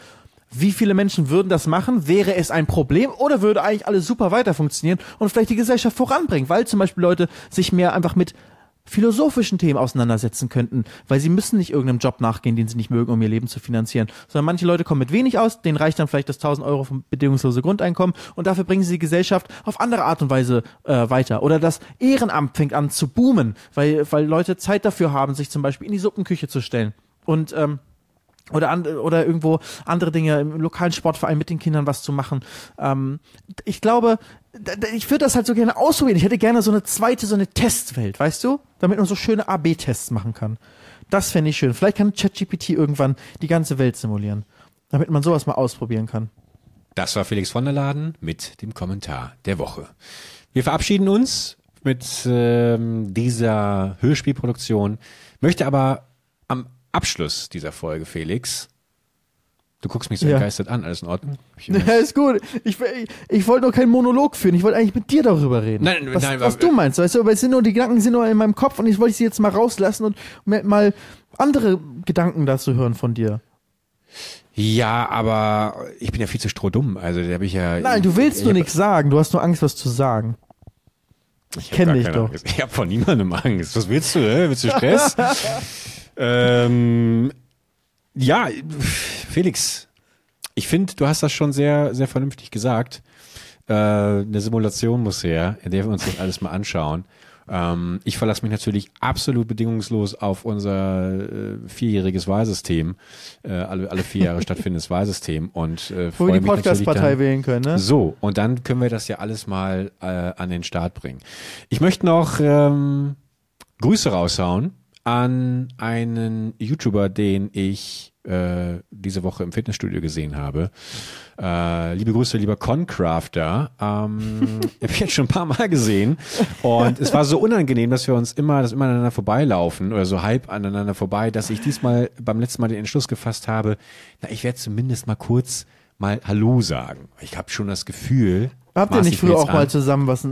Speaker 1: Wie viele Menschen würden das machen? Wäre es ein Problem oder würde eigentlich alles super weiter funktionieren und vielleicht die Gesellschaft voranbringen? Weil zum Beispiel Leute sich mehr einfach mit philosophischen Themen auseinandersetzen könnten, weil sie müssen nicht irgendeinem Job nachgehen, den sie nicht mögen, um ihr Leben zu finanzieren, sondern manche Leute kommen mit wenig aus, denen reicht dann vielleicht das 1000 Euro vom bedingungslose Grundeinkommen und dafür bringen sie die Gesellschaft auf andere Art und Weise äh, weiter. Oder das Ehrenamt fängt an zu boomen, weil, weil Leute Zeit dafür haben, sich zum Beispiel in die Suppenküche zu stellen. Und ähm, oder, an, oder irgendwo andere Dinge im lokalen Sportverein mit den Kindern was zu machen. Ähm, ich glaube, ich würde das halt so gerne ausprobieren. Ich hätte gerne so eine zweite, so eine Testwelt, weißt du? Damit man so schöne AB-Tests machen kann. Das fände ich schön. Vielleicht kann ChatGPT irgendwann die ganze Welt simulieren. Damit man sowas mal ausprobieren kann.
Speaker 2: Das war Felix von der Laden mit dem Kommentar der Woche. Wir verabschieden uns mit ähm, dieser Hörspielproduktion, möchte aber Abschluss dieser Folge, Felix, du guckst mich so
Speaker 1: Ja.
Speaker 2: begeistert an, alles in Ordnung?
Speaker 1: Ja, ist gut. Ich, ich, ich wollte nur keinen Monolog führen. Ich wollte eigentlich mit dir darüber reden.
Speaker 2: Nein,
Speaker 1: was,
Speaker 2: nein,
Speaker 1: was
Speaker 2: aber-
Speaker 1: du meinst, weißt du, weil es sind nur die Gedanken sind nur in meinem Kopf und ich wollte sie jetzt mal rauslassen und mal andere Gedanken dazu hören von dir.
Speaker 2: Ja, aber ich bin ja viel zu strohdumm, also da habe ich ja...
Speaker 1: Nein, du willst nur nichts sagen. Du hast nur Angst, was zu sagen.
Speaker 2: Ich
Speaker 1: kenn
Speaker 2: hab gar
Speaker 1: dich doch.
Speaker 2: Angst. Ich habe vor niemandem Angst. Was willst du? Hä? Willst du Stress? ähm, ja, Felix, ich finde, du hast das schon sehr, sehr vernünftig gesagt. Äh, eine Simulation muss her, in der wir uns das alles mal anschauen. Ähm, ich verlasse mich natürlich absolut bedingungslos auf unser äh, vierjähriges Wahlsystem, äh, alle, alle vier Jahre stattfindendes Wahlsystem und äh,
Speaker 1: Wo
Speaker 2: freue
Speaker 1: wir die Podcast-Partei wählen können, ne?
Speaker 2: so, und dann können wir das ja alles mal äh, an den Start bringen. Ich möchte noch ähm, Grüße raushauen an einen YouTuber, den ich äh, diese Woche im Fitnessstudio gesehen habe. Äh, liebe Grüße, lieber Concrafter. Ähm, ich habe jetzt schon ein paar Mal gesehen und es war so unangenehm, dass wir uns immer, dass immer aneinander vorbeilaufen oder so halb aneinander vorbei, dass ich diesmal beim letzten Mal den Entschluss gefasst habe, na, ich werde zumindest mal kurz mal Hallo sagen. Ich habe schon das Gefühl.
Speaker 1: Habt ihr nicht früher auch mal zusammen was äh,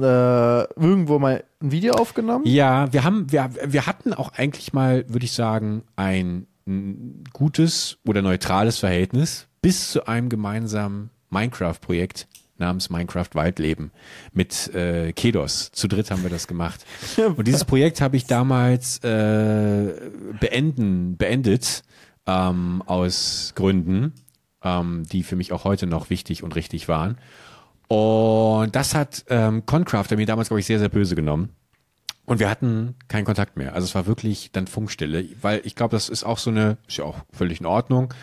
Speaker 1: irgendwo mal ein Video aufgenommen?
Speaker 2: Ja, wir haben, wir, wir hatten auch eigentlich mal, würde ich sagen, ein mm, gutes oder neutrales Verhältnis bis zu einem gemeinsamen Minecraft-Projekt namens Minecraft Waldleben mit äh, Kedos. Zu dritt haben wir das gemacht. Und dieses Projekt habe ich damals äh, beenden, beendet ähm, aus Gründen, ähm, die für mich auch heute noch wichtig und richtig waren. Und das hat ähm, Concrafter mir damals, glaube ich, sehr, sehr böse genommen. Und wir hatten keinen Kontakt mehr. Also es war wirklich dann Funkstille, weil ich glaube, das ist auch so eine, ist ja auch völlig in Ordnung,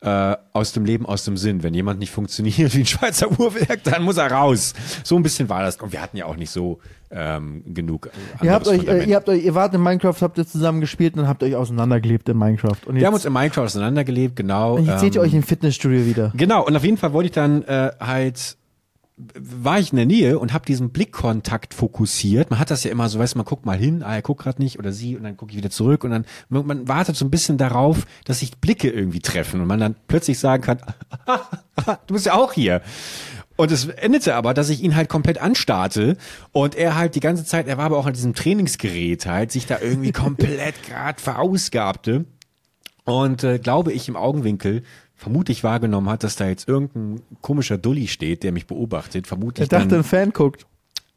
Speaker 2: äh, aus dem Leben, aus dem Sinn. Wenn jemand nicht funktioniert wie ein Schweizer Uhrwerk, dann muss er raus. So ein bisschen war das. Und wir hatten ja auch nicht so ähm, genug.
Speaker 1: Ihr habt, euch, äh, ihr habt euch, ihr wart in Minecraft, habt ihr zusammen gespielt und habt euch auseinandergelebt in Minecraft. Und
Speaker 2: wir haben uns in Minecraft auseinandergelebt, genau.
Speaker 1: und jetzt seht ihr
Speaker 2: ähm,
Speaker 1: euch im Fitnessstudio wieder.
Speaker 2: Genau, und auf jeden Fall wollte ich dann äh, halt war ich in der Nähe und habe diesen Blickkontakt fokussiert. Man hat das ja immer so, weißt du, man guckt mal hin, ah, er guckt gerade nicht oder sie und dann gucke ich wieder zurück und dann man, man wartet so ein bisschen darauf, dass sich Blicke irgendwie treffen und man dann plötzlich sagen kann, du bist ja auch hier. Und es endete aber, dass ich ihn halt komplett anstarrte und er halt die ganze Zeit, er war aber auch an diesem Trainingsgerät halt, sich da irgendwie komplett gerade verausgabte und äh, glaube ich im Augenwinkel vermutlich wahrgenommen hat, dass da jetzt irgendein komischer Dulli steht, der mich beobachtet,
Speaker 1: Er
Speaker 2: vermutlich
Speaker 1: dachte,
Speaker 2: dann,
Speaker 1: ein Fan guckt.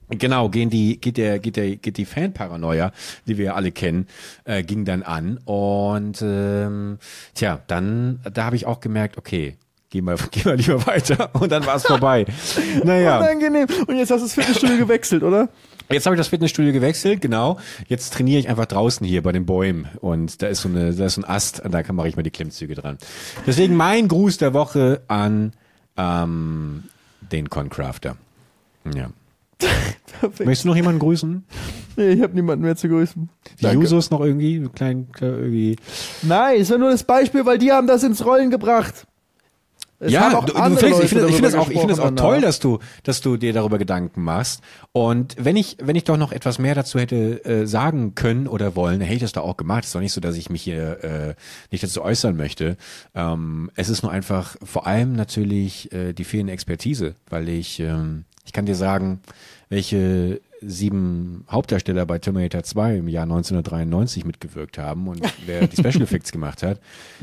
Speaker 2: genau, gehen die, geht der, geht der, geht die Fanparanoia, die wir ja alle kennen, äh, ging dann an und ähm, tja, dann, da habe ich auch gemerkt, okay, geh mal, geh mal lieber weiter und dann war es vorbei. naja.
Speaker 1: Unangenehm. Und jetzt hast du das Fitnessstudio gewechselt, oder?
Speaker 2: Jetzt habe ich das Fitnessstudio gewechselt, genau. Jetzt trainiere ich einfach draußen hier bei den Bäumen und da ist so eine, da ist so ein Ast und da kann mache ich mal die Klimmzüge dran. Deswegen mein Gruß der Woche an ähm, den Concrafter. Ja.
Speaker 1: Perfekt.
Speaker 2: Möchtest du noch jemanden grüßen?
Speaker 1: Nee, ich habe niemanden mehr zu grüßen.
Speaker 2: Die
Speaker 1: Danke.
Speaker 2: Jusos noch irgendwie, klein, klein irgendwie.
Speaker 1: Nein, es war nur das Beispiel, weil die haben das ins Rollen gebracht. Es
Speaker 2: ja, du, du Felix, ich finde das auch, ich das auch toll, dass du, dass du dir darüber Gedanken machst. Und wenn ich, wenn ich doch noch etwas mehr dazu hätte äh, sagen können oder wollen, hätte ich das doch auch gemacht. Es ist doch nicht so, dass ich mich hier äh, nicht dazu äußern möchte. Ähm, es ist nur einfach vor allem natürlich äh, die fehlende Expertise, weil ich, ähm, ich kann dir sagen, welche sieben Hauptdarsteller bei Terminator 2 im Jahr 1993 mitgewirkt haben und wer die Special Effects gemacht hat.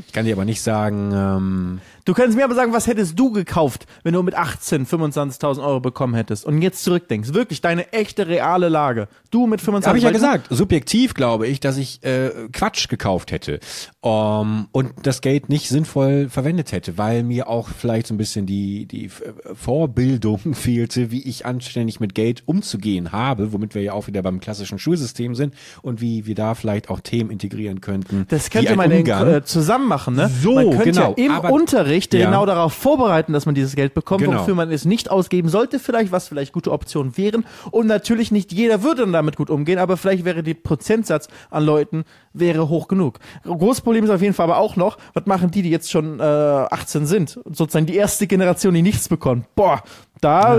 Speaker 2: Ich kann dir aber nicht sagen, ähm,
Speaker 1: Du kannst mir aber sagen, was hättest du gekauft, wenn du mit 18 25.000 Euro bekommen hättest und jetzt zurückdenkst. Wirklich, deine echte, reale Lage. Du mit 25.000
Speaker 2: Habe ich ja gesagt. Subjektiv glaube ich, dass ich äh, Quatsch gekauft hätte um, und das Geld nicht sinnvoll verwendet hätte, weil mir auch vielleicht so ein bisschen die die äh, Vorbildung fehlte, wie ich anständig mit Geld umzugehen habe womit wir ja auch wieder beim klassischen Schulsystem sind und wie wir da vielleicht auch Themen integrieren könnten.
Speaker 1: Das könnte man
Speaker 2: Umgang.
Speaker 1: äh, zusammen machen, ne?
Speaker 2: So, genau,
Speaker 1: ja im
Speaker 2: aber-
Speaker 1: Unterricht
Speaker 2: Ja.
Speaker 1: genau darauf vorbereiten, dass man dieses Geld bekommt,
Speaker 2: Genau.
Speaker 1: wofür man es nicht ausgeben sollte, vielleicht, was vielleicht gute Optionen wären. Und natürlich nicht jeder würde dann damit gut umgehen, aber vielleicht wäre der Prozentsatz an Leuten wäre hoch genug. Großes Problem ist auf jeden Fall aber auch noch, was machen die, die jetzt schon äh, 18 sind? Sozusagen die erste Generation, die nichts bekommt. Boah, da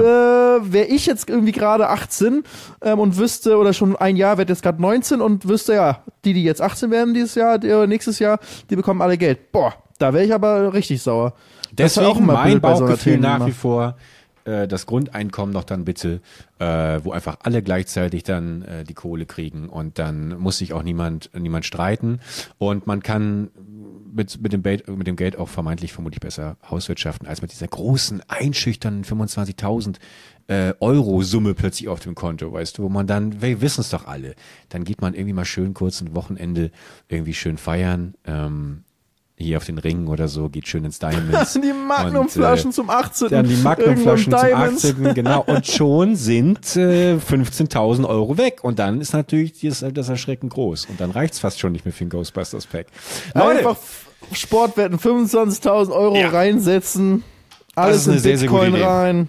Speaker 1: äh, wäre ich jetzt irgendwie gerade 18 ähm, und wüsste, oder schon ein Jahr, werde jetzt gerade 19 und wüsste, ja, die, die jetzt 18 werden dieses Jahr, die, oder nächstes Jahr, die bekommen alle Geld. Boah, da wäre ich aber richtig sauer. Das
Speaker 2: Deswegen
Speaker 1: auch immer
Speaker 2: mein
Speaker 1: bei so
Speaker 2: Bauchgefühl nach wie vor, äh, das Grundeinkommen noch dann bitte, äh, wo einfach alle gleichzeitig dann äh, die Kohle kriegen und dann muss sich auch niemand, niemand streiten und man kann mit, mit, dem Geld, mit dem Geld auch vermeintlich vermutlich besser hauswirtschaften, als mit dieser großen, einschüchternden 25.000 äh, Euro-Summe plötzlich auf dem Konto, weißt du, wo man dann, wir wissen es doch alle, dann geht man irgendwie mal schön kurz ein Wochenende irgendwie schön feiern, ähm, hier auf den Ringen oder so, geht schön ins Diamonds.
Speaker 1: Die Magnumflaschen
Speaker 2: äh,
Speaker 1: zum 18.
Speaker 2: Dann die Magnumflaschen zum
Speaker 1: Irgendwann Diamonds.
Speaker 2: 18. Genau. Und schon sind äh, 15.000 Euro weg. Und dann ist natürlich das, das Erschrecken groß. Und dann reicht's fast schon nicht mehr für ein Ghostbusters Pack.
Speaker 1: Einfach F- Sportwetten, 25.000 Euro
Speaker 2: Ja.
Speaker 1: reinsetzen. Alles
Speaker 2: ist eine
Speaker 1: in
Speaker 2: sehr, sehr
Speaker 1: Bitcoin
Speaker 2: gute Idee.
Speaker 1: rein.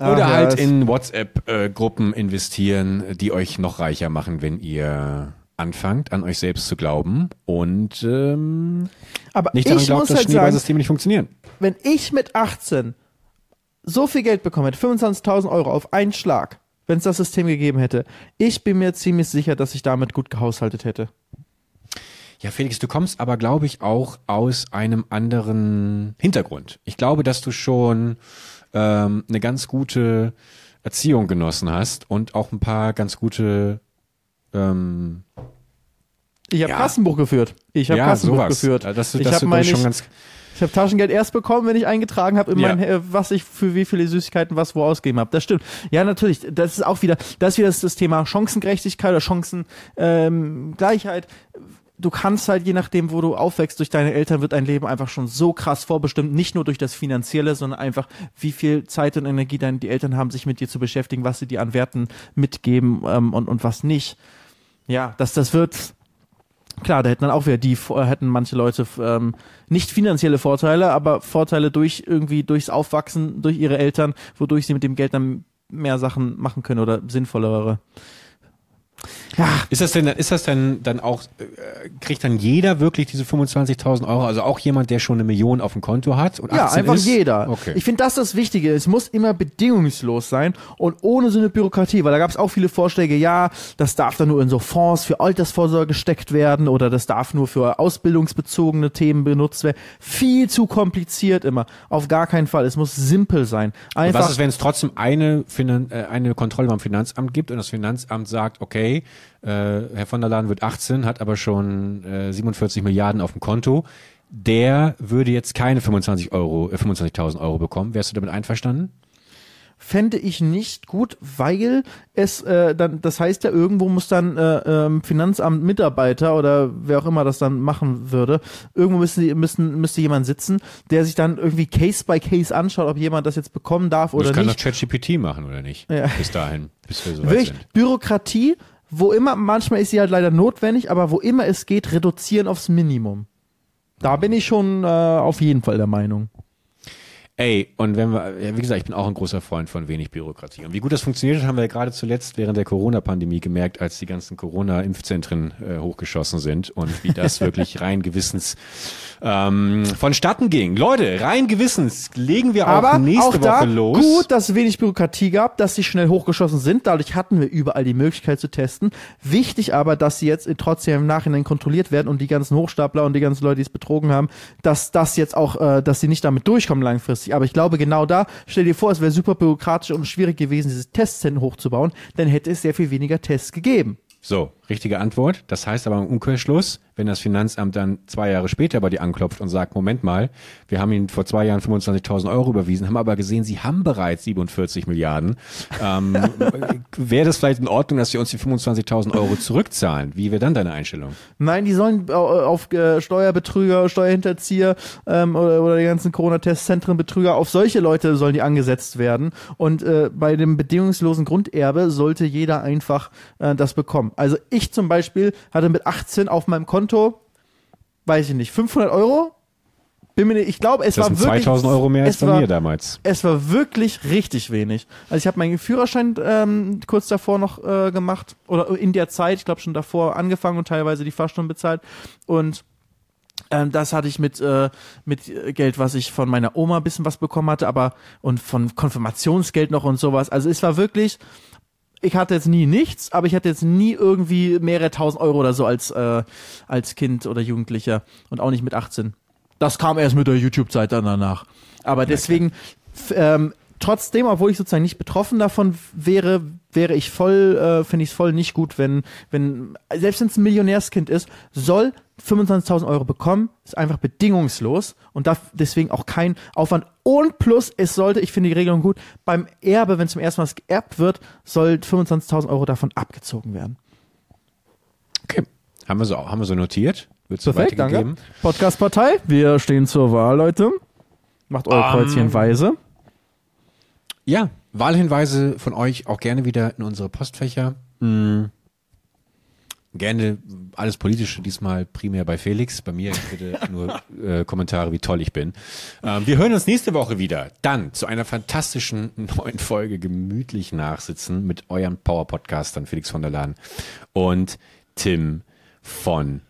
Speaker 1: Ach
Speaker 2: Oder
Speaker 1: ja,
Speaker 2: halt
Speaker 1: es-
Speaker 2: in WhatsApp-Gruppen investieren, die euch noch reicher machen, wenn ihr anfangt, an euch selbst zu glauben und ähm,
Speaker 1: Aber
Speaker 2: nicht daran
Speaker 1: ich
Speaker 2: glaubt,
Speaker 1: muss
Speaker 2: dass
Speaker 1: halt
Speaker 2: Schneeballsysteme nicht funktionieren.
Speaker 1: wenn ich mit 18 so viel Geld bekommen hätte, 25.000 Euro auf einen Schlag, wenn es das System gegeben hätte, ich bin mir ziemlich sicher, dass ich damit gut gehaushaltet hätte.
Speaker 2: Ja, Felix, du kommst aber, glaube ich, auch aus einem anderen Hintergrund. Ich glaube, dass du schon ähm, eine ganz gute Erziehung genossen hast und auch ein paar ganz gute ähm,
Speaker 1: Ich habe
Speaker 2: Ja.
Speaker 1: Kassenbuch geführt. Ich habe
Speaker 2: ja,
Speaker 1: Kassenbuch
Speaker 2: sowas.
Speaker 1: geführt.
Speaker 2: Ja, Dass du,
Speaker 1: ich habe meine,
Speaker 2: das schon ganz
Speaker 1: ich habe Taschengeld erst bekommen, wenn ich eingetragen habe, in
Speaker 2: Ja.
Speaker 1: mein, äh, was ich für wie viele Süßigkeiten was wo ausgegeben habe. Das stimmt. Ja, natürlich. Das ist auch wieder, das ist wieder das, das Thema Chancengerechtigkeit oder Chancengleichheit. Ähm, du kannst halt, je nachdem, wo du aufwächst, durch deine Eltern wird dein Leben einfach schon so krass vorbestimmt, nicht nur durch das Finanzielle, sondern einfach, wie viel Zeit und Energie deine, die Eltern haben, sich mit dir zu beschäftigen, was sie dir an Werten mitgeben ähm, und, und was nicht. Ja, das, das wird, klar, da hätten dann auch wieder die, äh, hätten manche Leute ähm, nicht finanzielle Vorteile, aber Vorteile durch irgendwie durchs Aufwachsen, durch ihre Eltern, wodurch sie mit dem Geld dann mehr Sachen machen können oder sinnvollere. Ja,
Speaker 2: Ist das denn, ist das denn dann auch, äh, kriegt dann jeder wirklich diese 25.000 Euro? Also auch jemand, der schon eine Million auf dem Konto hat und 18
Speaker 1: Ja, einfach
Speaker 2: ist?
Speaker 1: jeder.
Speaker 2: Okay.
Speaker 1: Ich finde, das ist das Wichtige. Es muss immer bedingungslos sein und ohne so eine Bürokratie, weil da gab es auch viele Vorschläge, ja, das darf dann nur in so Fonds für Altersvorsorge gesteckt werden oder das darf nur für ausbildungsbezogene Themen benutzt werden. Viel zu kompliziert immer. Auf gar keinen Fall. Es muss simpel sein.
Speaker 2: Und
Speaker 1: Einfach
Speaker 2: was ist, wenn es trotzdem eine, Finan äh, eine Kontrolle beim Finanzamt gibt und das Finanzamt sagt, okay, Herr von der Laden wird 18, hat aber schon äh, 47 Milliarden auf dem Konto, der würde jetzt keine 25 Euro, äh, 25.000 Euro bekommen. Wärst du damit einverstanden?
Speaker 1: fände ich nicht gut, weil es äh, dann, das heißt ja, irgendwo muss dann äh, ähm, Finanzamt Mitarbeiter oder wer auch immer das dann machen würde, irgendwo müssen die, müssen, müsste jemand sitzen, der sich dann irgendwie Case by Case anschaut, ob jemand das jetzt bekommen darf oder
Speaker 2: das kann
Speaker 1: nicht.
Speaker 2: doch ChatGPT machen, oder nicht?
Speaker 1: Ja.
Speaker 2: Bis dahin, bis wir so weit
Speaker 1: Wirklich,
Speaker 2: sind.
Speaker 1: Bürokratie, wo immer, manchmal ist sie halt leider notwendig, aber wo immer es geht, reduzieren aufs Minimum. Da bin ich schon äh, auf jeden Fall der Meinung.
Speaker 2: Ey, und wenn wir, ja, wie gesagt, ich bin auch ein großer Freund von wenig Bürokratie. Und wie gut das funktioniert hat, haben wir ja gerade zuletzt während der Corona-Pandemie gemerkt, als die ganzen Corona-Impfzentren äh, hochgeschossen sind und wie das wirklich rein gewissens ähm, vonstatten ging. Leute, rein gewissens legen wir auch
Speaker 1: Aber
Speaker 2: nächste
Speaker 1: auch da
Speaker 2: Woche los.
Speaker 1: gut, dass es wenig Bürokratie gab, dass sie schnell hochgeschossen sind. Dadurch hatten wir überall die Möglichkeit zu testen. Wichtig aber, dass sie jetzt trotzdem im Nachhinein kontrolliert werden und die ganzen Hochstapler und die ganzen Leute, die es betrogen haben, dass das jetzt auch, äh, dass sie nicht damit durchkommen langfristig. Aber ich glaube, genau da, stell dir vor, es wäre super bürokratisch und schwierig gewesen, dieses Testzentrum hochzubauen, dann hätte es sehr viel weniger Tests gegeben.
Speaker 2: So, Richtige Antwort. Das heißt aber im Umkehrschluss, wenn das Finanzamt dann zwei Jahre später bei dir anklopft und sagt, Moment mal, wir haben Ihnen vor zwei Jahren 25.000 Euro überwiesen, haben aber gesehen, Sie haben bereits 47 Milliarden. Ähm, Wäre das vielleicht in Ordnung, dass Sie uns die 25.000 Euro zurückzahlen? Wie wäre dann deine Einstellung?
Speaker 1: Nein, die sollen auf äh, Steuerbetrüger, Steuerhinterzieher ähm, oder, oder die ganzen Corona-Testzentren Betrüger, auf solche Leute sollen die angesetzt werden. Und äh, bei dem bedingungslosen Grunderbe sollte jeder einfach äh, das bekommen. Also ich zum Beispiel hatte mit 18 auf meinem Konto, weiß ich nicht, 500 Euro. Bin mir nicht, ich glaube, es
Speaker 2: Das
Speaker 1: war
Speaker 2: sind
Speaker 1: wirklich
Speaker 2: 2000 Euro mehr als
Speaker 1: es
Speaker 2: bei
Speaker 1: war,
Speaker 2: mir damals.
Speaker 1: Es war wirklich richtig wenig. Also ich habe meinen Führerschein ähm, kurz davor noch äh, gemacht oder in der Zeit, ich glaube schon davor angefangen und teilweise die Fahrstunden bezahlt und ähm, das hatte ich mit äh, mit Geld, was ich von meiner Oma ein bisschen was bekommen hatte, aber und von Konfirmationsgeld noch und sowas. Also es war wirklich ich hatte jetzt nie nichts, aber ich hatte jetzt nie irgendwie mehrere tausend Euro oder so als, äh, als Kind oder Jugendlicher und auch nicht mit 18. Das kam erst mit der YouTube-Zeit dann danach. Aber deswegen, f- ähm, trotzdem, obwohl ich sozusagen nicht betroffen davon wäre, wäre ich voll, äh, finde ich es voll nicht gut, wenn, wenn, selbst wenn es ein Millionärskind ist, soll 25.000 Euro bekommen, ist einfach bedingungslos und darf deswegen auch kein Aufwand. Und plus, es sollte, ich finde die Regelung gut, beim Erbe, wenn zum ersten Mal geerbt wird, soll 25.000 Euro davon abgezogen werden.
Speaker 2: Okay. Haben wir so, haben wir so notiert? Wird so
Speaker 1: Perfekt, danke.
Speaker 2: weitergegeben?
Speaker 1: Podcast-Partei, wir stehen zur Wahl, Leute. Macht eure
Speaker 2: Ähm,
Speaker 1: Kreuzchen weise.
Speaker 2: Ja, Wahlhinweise von euch auch gerne wieder in unsere Postfächer. Mm. Gerne alles Politische, diesmal primär bei Felix. Bei mir bitte nur äh, Kommentare, wie toll ich bin. Ähm, wir hören uns nächste Woche wieder. Dann zu einer fantastischen neuen Folge gemütlich nachsitzen mit euren Power-Podcastern Felix von der Lahn und Tim von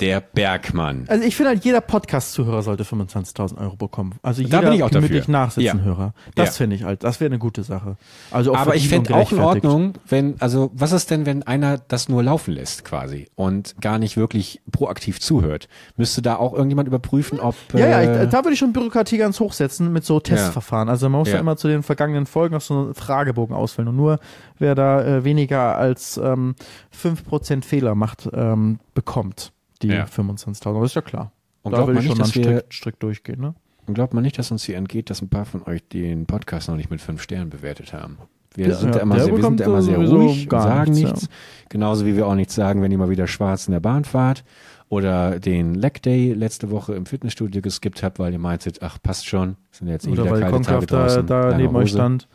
Speaker 2: der Bergmann.
Speaker 1: Also ich finde halt, jeder Podcast-Zuhörer sollte 25.000 Euro bekommen. Also
Speaker 2: Da
Speaker 1: jeder
Speaker 2: bin ich auch
Speaker 1: gemütlich. Nachsitzen-Hörer. Das
Speaker 2: Ja.
Speaker 1: finde ich halt, das wäre eine gute Sache. Also
Speaker 2: Aber ich fände auch in. Ordnung, wenn, also was ist denn, wenn einer das nur laufen lässt quasi und gar nicht wirklich proaktiv zuhört? Müsste da auch irgendjemand überprüfen, ob
Speaker 1: Ja, ja,
Speaker 2: äh,
Speaker 1: ich, da würde ich schon Bürokratie ganz hochsetzen mit so Testverfahren. Also man muss ja.
Speaker 2: Ja.
Speaker 1: immer zu den vergangenen Folgen noch so einen Fragebogen ausfüllen. Und nur wer da äh, weniger als ähm, 5% Fehler macht, ähm, bekommt die
Speaker 2: Ja.
Speaker 1: 25.000. Das ist ja klar.
Speaker 2: Und
Speaker 1: da
Speaker 2: glaubt
Speaker 1: will
Speaker 2: man
Speaker 1: ich schon
Speaker 2: nicht,
Speaker 1: dann
Speaker 2: dass wir-
Speaker 1: strikt, strikt durchgehen. Ne?
Speaker 2: Und glaubt man nicht, dass uns hier entgeht, dass ein paar von euch den Podcast noch nicht mit fünf Sternen bewertet haben. Wir
Speaker 1: Ja,
Speaker 2: sind da
Speaker 1: ja,
Speaker 2: immer sehr, wir sind da immer sehr ruhig,
Speaker 1: gar
Speaker 2: sagen
Speaker 1: nichts,
Speaker 2: nichts. Genauso wie wir auch nichts sagen, wenn ihr mal wieder schwarz in der Bahn fahrt oder den Leg Day letzte Woche im Fitnessstudio geskippt habt, weil ihr meintet, ach, passt schon, sind ja jetzt eh
Speaker 1: Oder
Speaker 2: wieder
Speaker 1: weil
Speaker 2: kalte Tage
Speaker 1: da,
Speaker 2: draußen.
Speaker 1: da
Speaker 2: lange
Speaker 1: neben euch stand.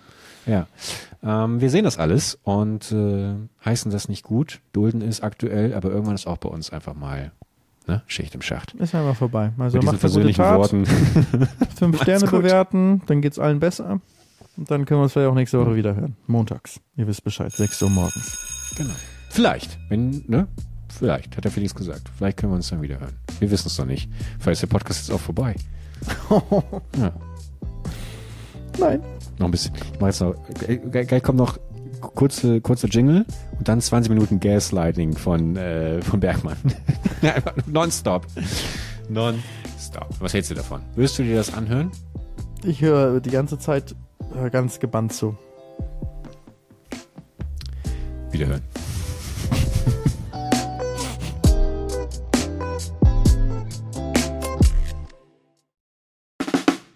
Speaker 2: Ja, ähm, wir sehen das alles und äh, heißen das nicht gut, dulden ist aktuell, aber irgendwann ist auch bei uns einfach mal ne, Schicht im Schacht.
Speaker 1: Ist einfach vorbei. Also
Speaker 2: Mit
Speaker 1: macht
Speaker 2: versöhnlichen
Speaker 1: Tat,
Speaker 2: Worten.
Speaker 1: fünf Sterne bewerten, dann geht's allen besser. Und dann können wir uns vielleicht auch nächste Woche wieder hören. Montags. Ihr wisst Bescheid, 6 Uhr morgens.
Speaker 2: Genau. Vielleicht, wenn, ne? Vielleicht, hat der Felix gesagt. Vielleicht können wir uns dann wieder hören. Wir wissen es noch nicht. Vielleicht ist der Podcast jetzt auch vorbei. Ja,
Speaker 1: Nein.
Speaker 2: Noch ein bisschen. Ich mach jetzt noch, äh, gleich gleich kommt noch kurze, kurze Jingle und dann 20 Minuten Gaslighting von, äh, von Bergmann. Nonstop. Nonstop. Was hältst du davon? Würdest du dir das anhören?
Speaker 1: Ich höre die ganze Zeit ganz gebannt zu.
Speaker 2: Wiederhören.